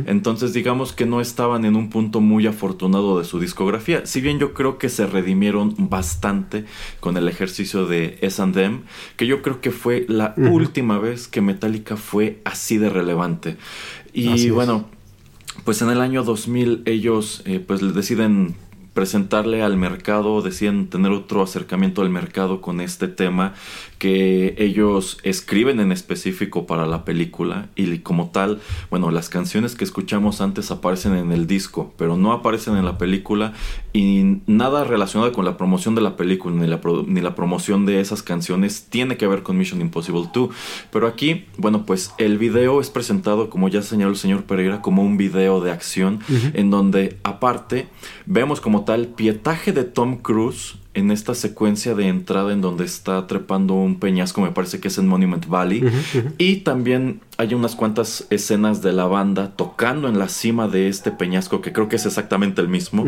Entonces digamos que no estaban en un punto muy afortunado de su discografía. Si bien yo creo que se redimieron bastante con el ejercicio de S&M, que yo creo que fue la última vez que Metallica fue así de relevante. Y bueno, pues en el año 2000 ellos eh, pues deciden presentarle al mercado, decían tener otro acercamiento al mercado con este tema que ellos escriben en específico para la película y como tal, bueno, las canciones que escuchamos antes aparecen en el disco, pero no aparecen en la película y nada relacionado con la promoción de la película ni la, ni la promoción de esas canciones tiene que ver con Mission Impossible 2. Pero aquí, bueno, pues el video es presentado, como ya señaló el señor Pereira, como un video de acción en donde aparte vemos como tal pietaje de Tom Cruise en esta secuencia de entrada en donde está trepando un peñasco, me parece que es en Monument Valley. Y también hay unas cuantas escenas de la banda tocando en la cima de este peñasco, que creo que es exactamente el mismo.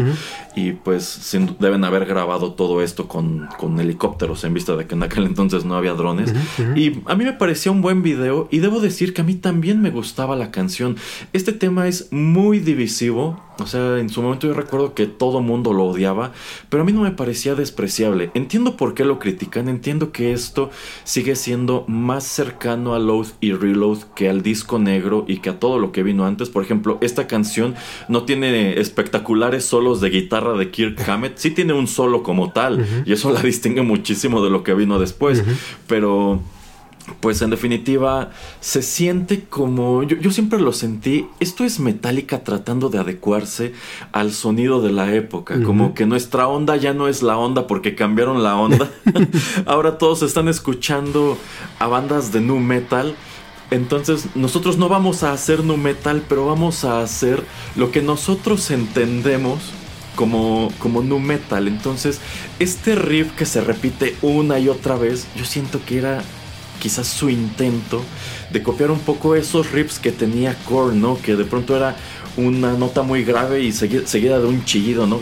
Y pues deben haber grabado todo esto con, con, helicópteros, en vista de que en aquel entonces no había drones. Y a mí me parecía un buen video y debo decir que a mí también me gustaba la canción. Este tema es muy divisivo. O sea, en su momento yo recuerdo que todo mundo lo odiaba, pero a mí no me parecía despreciable. Entiendo por qué lo critican, entiendo que esto sigue siendo más cercano a Load y Reload que al disco negro y que a todo lo que vino antes. Por ejemplo, esta canción no tiene espectaculares solos de guitarra de Kirk Hammett, sí tiene un solo como tal, y eso la distingue muchísimo de lo que vino después, pero pues en definitiva se siente como yo, siempre lo sentí esto es Metallica tratando de adecuarse al sonido de la época. Como que nuestra onda ya no es la onda porque cambiaron la onda. Ahora todos están escuchando a bandas de nu metal entonces nosotros no vamos a hacer nu metal pero vamos a hacer lo que nosotros entendemos como, como nu metal. Entonces, este riff que se repite una y otra vez, yo siento que era quizás su intento de copiar un poco esos riffs que tenía Core, ¿no? Que de pronto era una nota muy grave y seguida, de un chillido, ¿no?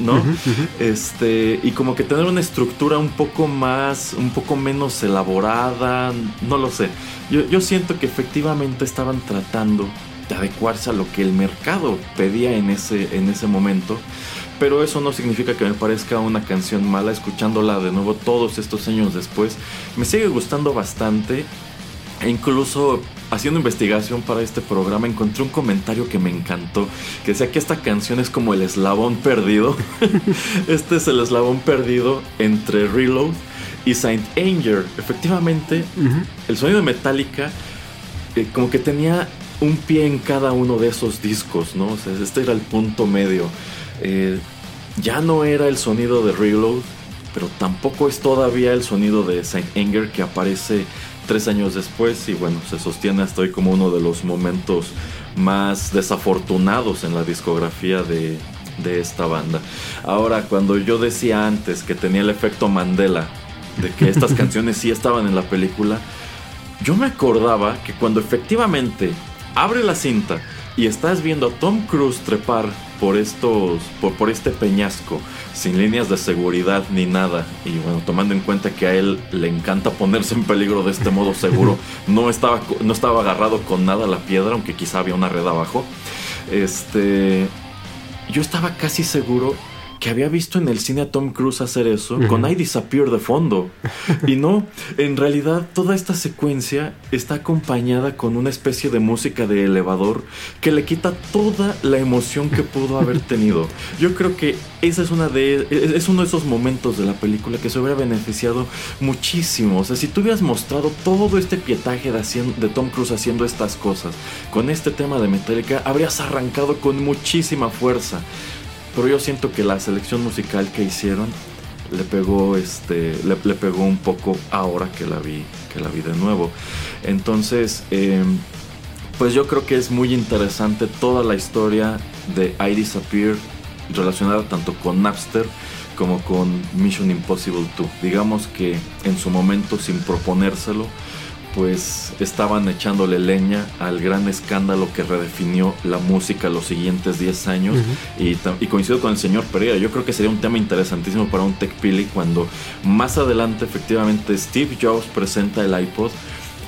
¿no? Este, y como que tener una estructura un poco más, un poco menos elaborada, no lo sé. Yo, yo siento que efectivamente estaban tratando de adecuarse a lo que el mercado pedía en ese, en ese momento pero eso no significa que me parezca una canción mala escuchándola de nuevo todos estos años después. Me sigue gustando bastante e incluso haciendo investigación para este programa encontré un comentario que me encantó, que decía que esta canción es como el eslabón perdido. este es el eslabón perdido entre Reload y Saint Anger. Efectivamente, el sonido de Metallica eh, como que tenía un pie en cada uno de esos discos, ¿no? O sea, este era el punto medio. Eh, ya no era el sonido de Reload, pero tampoco es todavía el sonido de Saint Anger que aparece tres años después y bueno, se sostiene hasta hoy como uno de los momentos más desafortunados en la discografía de, de esta banda. Ahora, cuando yo decía antes que tenía el efecto Mandela, de que estas canciones sí estaban en la película, yo me acordaba que cuando efectivamente abre la cinta y estás viendo a Tom Cruise trepar por estos por, por, este peñasco sin líneas de seguridad ni nada. Y bueno tomando en cuenta que a él le encanta ponerse en peligro de este modo seguro no estaba no estaba agarrado con nada a la piedra aunque quizá había una red abajo. Este yo estaba casi seguro que había visto en el cine a Tom Cruise hacer eso con I Disappear de fondo. Y no, en realidad toda esta secuencia está acompañada con una especie de música de elevador que le quita toda la emoción que pudo haber tenido. Yo creo que esa es una de es uno de esos momentos de la película que se hubiera beneficiado muchísimo. O sea, si tú hubieras mostrado todo este pietaje de, de Tom Cruise haciendo estas cosas con este tema de Metallica, habrías arrancado con muchísima fuerza pero yo siento que la selección musical que hicieron le pegó este le, pegó un poco ahora que la vi que la vi de nuevo. Entonces em, pues yo creo que es muy interesante toda la historia de I Disappear relacionada tanto con Napster como con Mission Impossible 2 digamos que en su momento sin proponérselo pues estaban echándole leña al gran escándalo que redefinió la música los siguientes 10 años. y, coincido con el señor Pereira, yo creo que sería un tema interesantísimo para un Tech Pili cuando más adelante efectivamente Steve Jobs presenta el iPod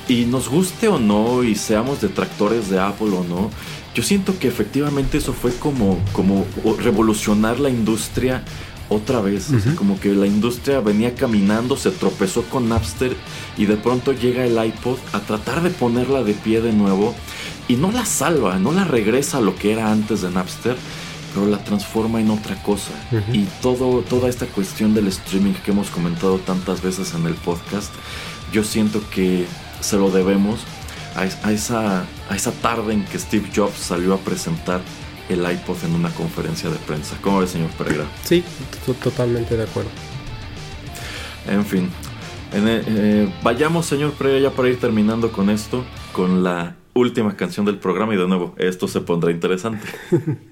y nos guste o no y seamos detractores de Apple o no, yo siento que efectivamente eso fue como, como revolucionar la industria otra vez. como que la industria venía caminando, se tropezó con Napster y de pronto llega el iPod a tratar de ponerla de pie de nuevo y no la salva, no la regresa a lo que era antes de Napster, pero la transforma en otra cosa. Y todo, toda esta cuestión del streaming que hemos comentado tantas veces en el podcast, yo siento que se lo debemos a, esa, a esa tarde en que Steve Jobs salió a presentar el iPod en una conferencia de prensa. ¿Cómo ve, señor Pereira? Sí, totalmente de acuerdo. En fin, eh, vayamos, señor Pereira, ya para ir terminando con esto, con la última canción del programa y de nuevo, esto se pondrá interesante.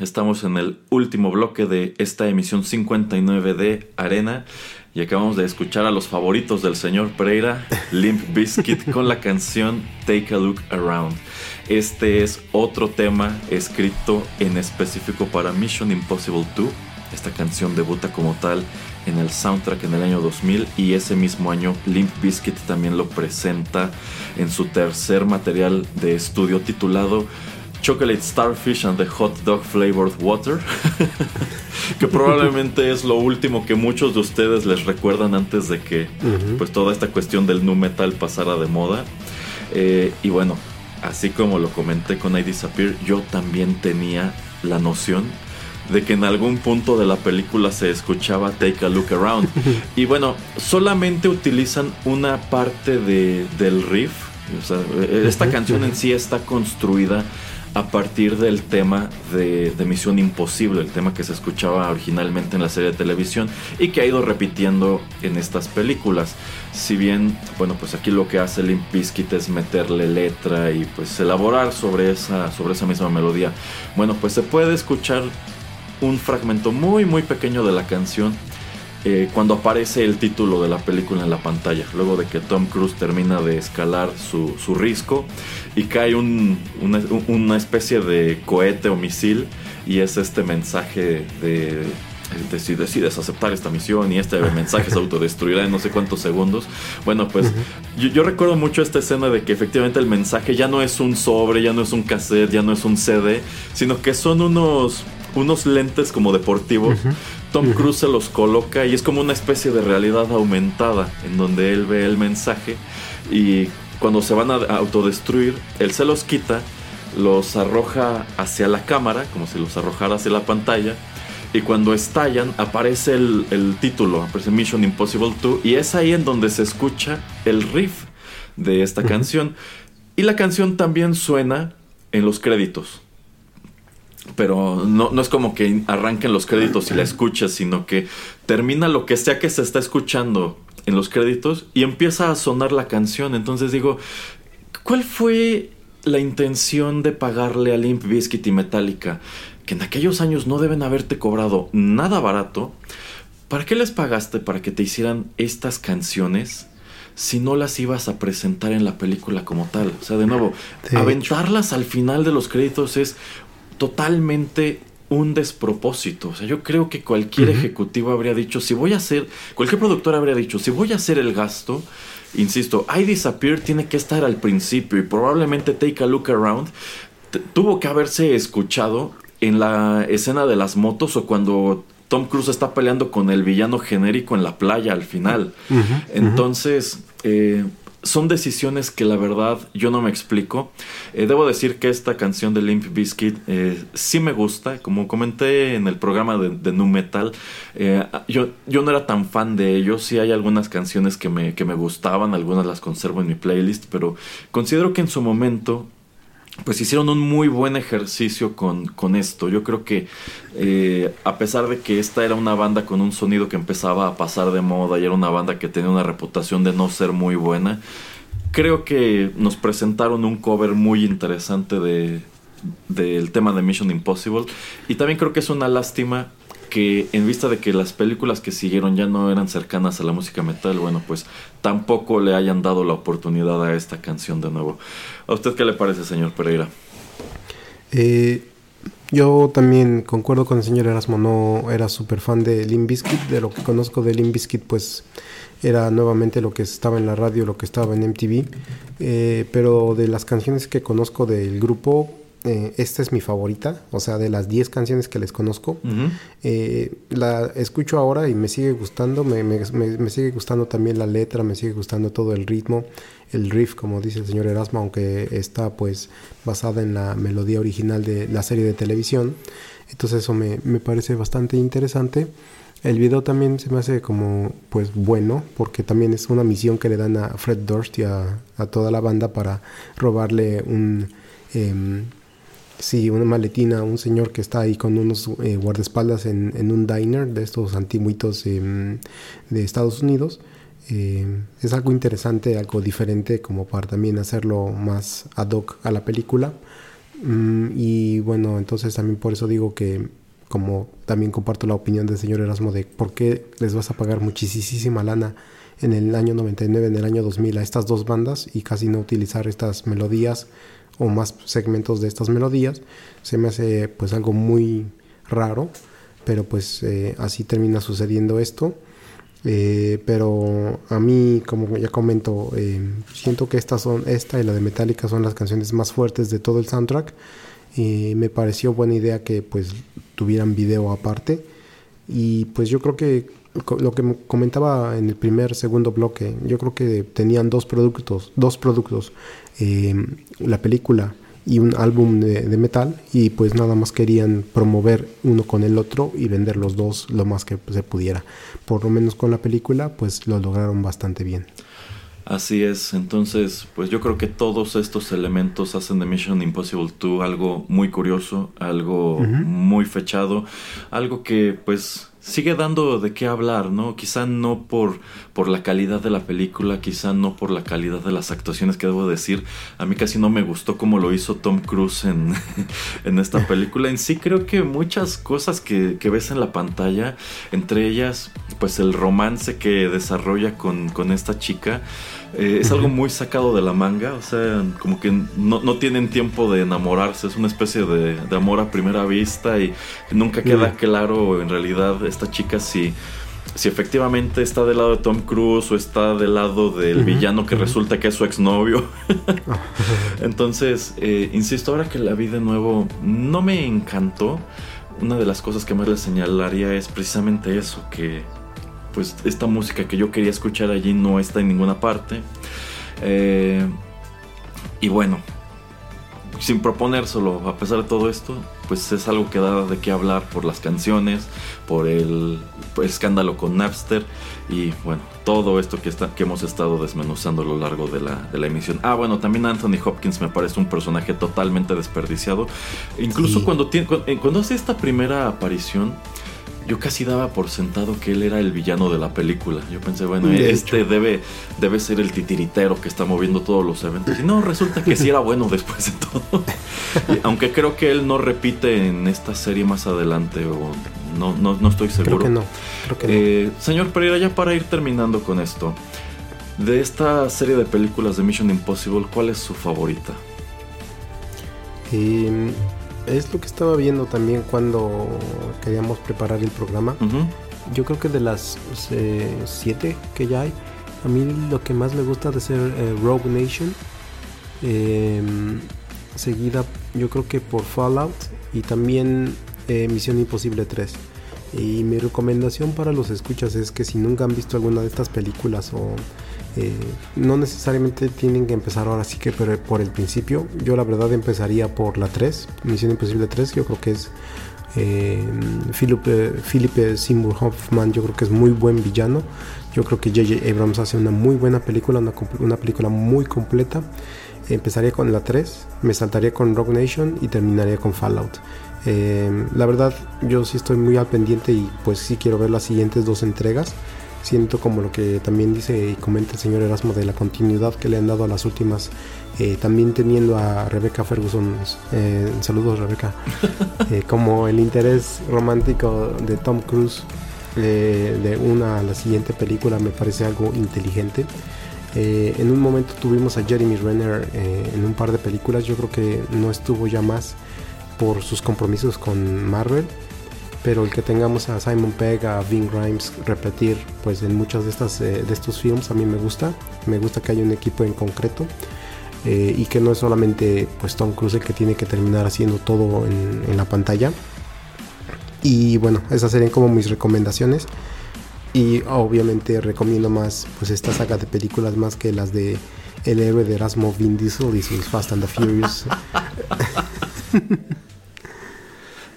estamos en el último bloque de esta emisión 59 de Arena y acabamos de escuchar a los favoritos del señor Pereira, Limp Bizkit, con la canción Take a Look Around. Este es otro tema escrito en específico para Mission Impossible 2. Esta canción debuta como tal en el soundtrack en el año 2000 y ese mismo año Limp Bizkit también lo presenta en su tercer material de estudio titulado Chocolate Starfish and the Hot Dog Flavored Water, que probablemente es lo último que muchos de ustedes les recuerdan antes de que pues toda esta cuestión del nu metal pasara de moda. Eh, y bueno, así como lo comenté con I Disappear, yo también tenía la noción de que en algún punto de la película se escuchaba Take a Look Around. y bueno, solamente utilizan una parte de, del riff. esta canción en sí está construida a partir del tema de, Misión Imposible, el tema que se escuchaba originalmente en la serie de televisión y que ha ido repitiendo en estas películas. Si bien, bueno, pues aquí lo que hace Limp Bizkit es meterle letra y pues elaborar sobre esa, sobre esa misma melodía. Bueno, pues se puede escuchar un fragmento muy muy pequeño de la canción eh, cuando aparece el título de la película en la pantalla, luego de que Tom Cruise termina de escalar su, su risco y cae un, una, especie de cohete o misil y es este mensaje de, de si decides aceptar esta misión y este mensaje se autodestruirá en no sé cuántos segundos. Bueno, pues yo, yo, recuerdo mucho esta escena de que efectivamente el mensaje ya no es un sobre, ya no es un cassette, ya no es un CD, sino que son unos unos lentes como deportivos. Tom Cruise se los coloca y es como una especie de realidad aumentada en donde él ve el mensaje y cuando se van a autodestruir, él se los quita, los arroja hacia la cámara, como si los arrojara hacia la pantalla. Y cuando estallan, aparece el, título, aparece Mission Impossible 2, y es ahí en donde se escucha el riff de esta canción. Y la canción también suena en los créditos pero no, no es como que arranquen los créditos y la escuches, sino que termina lo que sea que se está escuchando en los créditos y empieza a sonar la canción. Entonces digo, ¿cuál fue la intención de pagarle a Limp Bizkit y Metallica? Que en aquellos años no deben haberte cobrado nada barato. ¿Para qué les pagaste para que te hicieran estas canciones? si no las ibas a presentar en la película como tal. O sea, de nuevo, aventarlas al final de los créditos es totalmente un despropósito. O sea, yo creo que cualquier ejecutivo habría dicho, si voy a hacer, cualquier productor habría dicho, si voy a hacer el gasto, insisto, I Disappear tiene que estar al principio y probablemente Take a Look Around tuvo que haberse escuchado en la escena de las motos o cuando Tom Cruise está peleando con el villano genérico en la playa al final. Entonces, eh, son decisiones que la verdad yo no me explico. Eh, debo decir que esta canción de Limp Bizkit eh, sí me gusta. Como comenté en el programa de, Nu Metal, eh, yo, yo no era tan fan de ellos. Sí hay algunas canciones que me, que me gustaban, algunas las conservo en mi playlist, pero considero que en su momento pues hicieron un muy buen ejercicio con, con esto. Yo creo que eh, a pesar de que esta era una banda con un sonido que empezaba a pasar de moda y era una banda que tenía una reputación de no ser muy buena, creo que nos presentaron un cover muy interesante de del tema de Mission Impossible y también creo que es una lástima que en vista de que las películas que siguieron ya no eran cercanas a la música metal, bueno, pues tampoco le hayan dado la oportunidad a esta canción de nuevo. ¿A usted qué le parece, señor Pereira? Eh, yo también concuerdo con el señor Erasmo, no era súper fan de Limp Bizkit, de lo que conozco de Limp Bizkit, pues era nuevamente lo que estaba en la radio, lo que estaba en MTV, eh, pero de las canciones que conozco del grupo, eh, esta es mi favorita, o sea, de las 10 canciones que les conozco. Eh, la escucho ahora y me sigue gustando, me, sigue gustando también la letra, me sigue gustando todo el ritmo, el riff, como dice el señor Erasmo, aunque está pues basada en la melodía original de la serie de televisión. Entonces eso me, parece bastante interesante. El video también se me hace como pues bueno, porque también es una misión que le dan a Fred Durst y a, toda la banda para robarle un... Em, Sí, una maletina, un señor que está ahí con unos eh, guardaespaldas en, en, un diner de estos antiguitos em, de Estados Unidos. Em, es algo interesante, algo diferente, como para también hacerlo más ad hoc a la película. Mm, y bueno, entonces también por eso digo que como también comparto la opinión del señor Erasmo de por qué les vas a pagar muchísima lana en el año 99, en el año 2000 a estas dos bandas y casi no utilizar estas melodías o más segmentos de estas melodías, se me hace pues algo muy raro, pero pues eh, así termina sucediendo esto. Eh, pero a mí, como ya comento, eh, siento que estas son, esta y la de Metallica son las canciones más fuertes de todo el soundtrack. Me pareció buena idea que pues tuvieran video aparte. Y pues yo creo que lo que comentaba en el primer, segundo bloque, yo creo que tenían dos productos, dos productos, eh, la película y un álbum de, metal y pues nada más querían promover uno con el otro y vender los dos lo más que se pudiera. Por lo menos con la película pues lo lograron bastante bien. Así es, entonces pues yo creo que todos estos elementos hacen de Mission Impossible 2 algo muy curioso, algo muy fechado, algo que pues sigue dando de qué hablar, ¿no? Quizá no por, por la calidad de la película, quizá no por la calidad de las actuaciones que debo decir. A mí casi no me gustó como lo hizo Tom Cruise en, en esta película. En sí creo que muchas cosas que, que, ves en la pantalla, entre ellas pues el romance que desarrolla con, con esta chica, eh, es algo muy sacado de la manga, o sea, como que no, no tienen tiempo de enamorarse, es una especie de, de amor a primera vista y nunca queda claro en realidad esta chica si, si efectivamente está del lado de Tom Cruise o está del lado del villano que resulta que es su exnovio. Entonces, eh, insisto, ahora que la vi de nuevo, no me encantó. Una de las cosas que más le señalaría es precisamente eso, que pues esta música que yo quería escuchar allí no está en ninguna parte. Eh, y bueno, sin proponérselo, a pesar de todo esto, pues es algo que da de qué hablar por las canciones, por el, escándalo con Napster y bueno, todo esto que, está, que hemos estado desmenuzando a lo largo de la, de la emisión. Ah, bueno, también Anthony Hopkins me parece un personaje totalmente desperdiciado. Incluso cuando, tiene, cuando hace esta primera aparición, yo casi daba por sentado que él era el villano de la película. Yo pensé, bueno, este debe, debe ser el titiritero que está moviendo todos los eventos. Y no, resulta que sí era bueno después de todo. aunque creo que él no repite en esta serie más adelante, o no, no, estoy seguro. Creo que no. Creo que eh, Señor Pereira, ya para ir terminando con esto, de esta serie de películas de Mission Impossible, ¿cuál es su favorita? Eh, es lo que estaba viendo también cuando queríamos preparar el programa. Yo creo que de las eh, siete que ya hay, a mí lo que más me gusta de ser eh, Rogue Nation, em, seguida yo creo que por Fallout y también eh, Misión Imposible 3. Y mi recomendación para los escuchas es que si nunca han visto alguna de estas películas o eh, no necesariamente tienen que empezar ahora sí que por el principio. Yo la verdad empezaría por la 3, Misión Imposible 3, yo creo que es eh, Philip, eh, Seymour Hoffman, yo creo que es muy buen villano. Yo creo que J.J. Abrams hace una muy buena película, una, película muy completa. Empezaría con la 3, me saltaría con Rock Nation y terminaría con Fallout. la verdad, yo sí estoy muy al pendiente y pues sí quiero ver las siguientes dos entregas siento como lo que también dice y comenta el señor Erasmo de la continuidad que le han dado a las últimas, eh, también teniendo a Rebecca Ferguson, eh, saludos Rebecca, eh, como el interés romántico de Tom Cruise de una a la siguiente película me parece algo inteligente. en un momento tuvimos a Jeremy Renner en un par de películas, yo creo que no estuvo ya más por sus compromisos con Marvel pero el que tengamos a Simon Pegg, a Ving Grimes repetir pues en muchos de, estas, eh, de estos films a mí me gusta, me gusta que haya un equipo en concreto eh, y que no es solamente pues Tom Cruise el que tiene que terminar haciendo todo en, la pantalla. Y bueno, esas serían como mis recomendaciones. Y obviamente recomiendo más pues esta saga de películas más que las de El héroe de Erasmo Vin Diesel y sus Fast and the Furious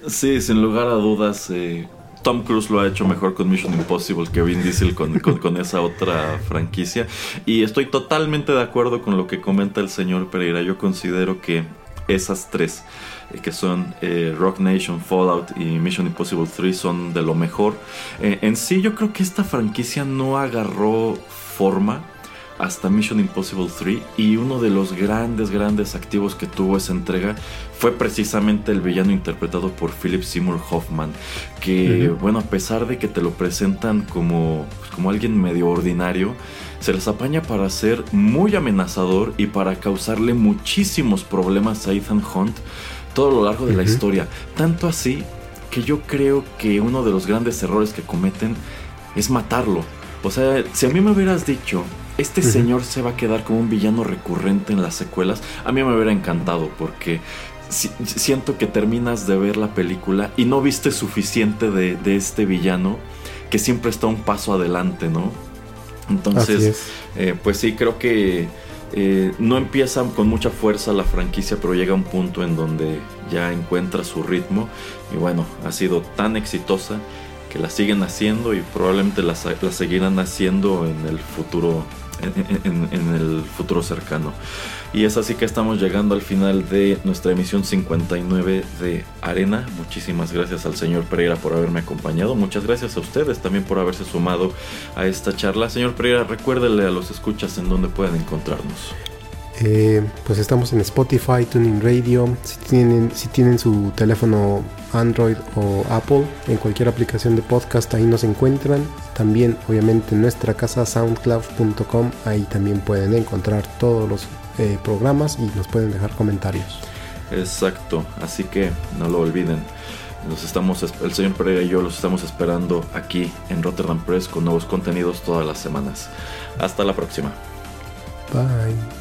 Sí, sin lugar a dudas. Eh, Tom Cruise lo ha hecho mejor con Mission Impossible que Vin Diesel con, con, esa otra franquicia. Y estoy totalmente de acuerdo con lo que comenta el señor Pereira. Yo considero que esas tres, eh, que son eh, Rock Nation, Fallout y Mission Impossible 3, son de lo mejor. en sí, yo creo que esta franquicia no agarró forma hasta Mission Impossible 3 y uno de los grandes, grandes activos que tuvo esa entrega fue precisamente el villano interpretado por Philip Seymour Hoffman, que bueno, a pesar de que te lo presentan como, pues, como alguien medio ordinario, se les apaña para ser muy amenazador y para causarle muchísimos problemas a Ethan Hunt todo lo largo de la historia. Tanto así que yo creo que uno de los grandes errores que cometen es matarlo. O sea, si a mí me hubieras dicho, este señor se va a quedar como un villano recurrente en las secuelas, a mí me hubiera encantado porque siento que terminas de ver la película y no viste suficiente de, este villano que siempre está un paso adelante, ¿no? Entonces, eh, pues sí, creo que eh, no empieza con mucha fuerza la franquicia, pero llega un punto en donde ya encuentra su ritmo. Y bueno, ha sido tan exitosa que la siguen haciendo y probablemente la, seguirán haciendo en el futuro en, el futuro cercano. Y es así que estamos llegando al final de nuestra emisión 59 de Arena. Muchísimas gracias al señor Pereira por haberme acompañado. Muchas gracias a ustedes también por haberse sumado a esta charla. Señor Pereira, recuérdele a los escuchas en dónde pueden encontrarnos. Eh, pues estamos en Spotify, Tuning Radio. Si tienen, si tienen su teléfono Android o Apple, en cualquier aplicación de podcast ahí nos encuentran. También, obviamente, en nuestra casa soundcloud.com, ahí también pueden encontrar todos los eh, programas y nos pueden dejar comentarios. Exacto, así que no lo olviden. Nos estamos, el señor Pereira y yo los estamos esperando aquí en Rotterdam Press con nuevos contenidos todas las semanas. Hasta la próxima. Bye.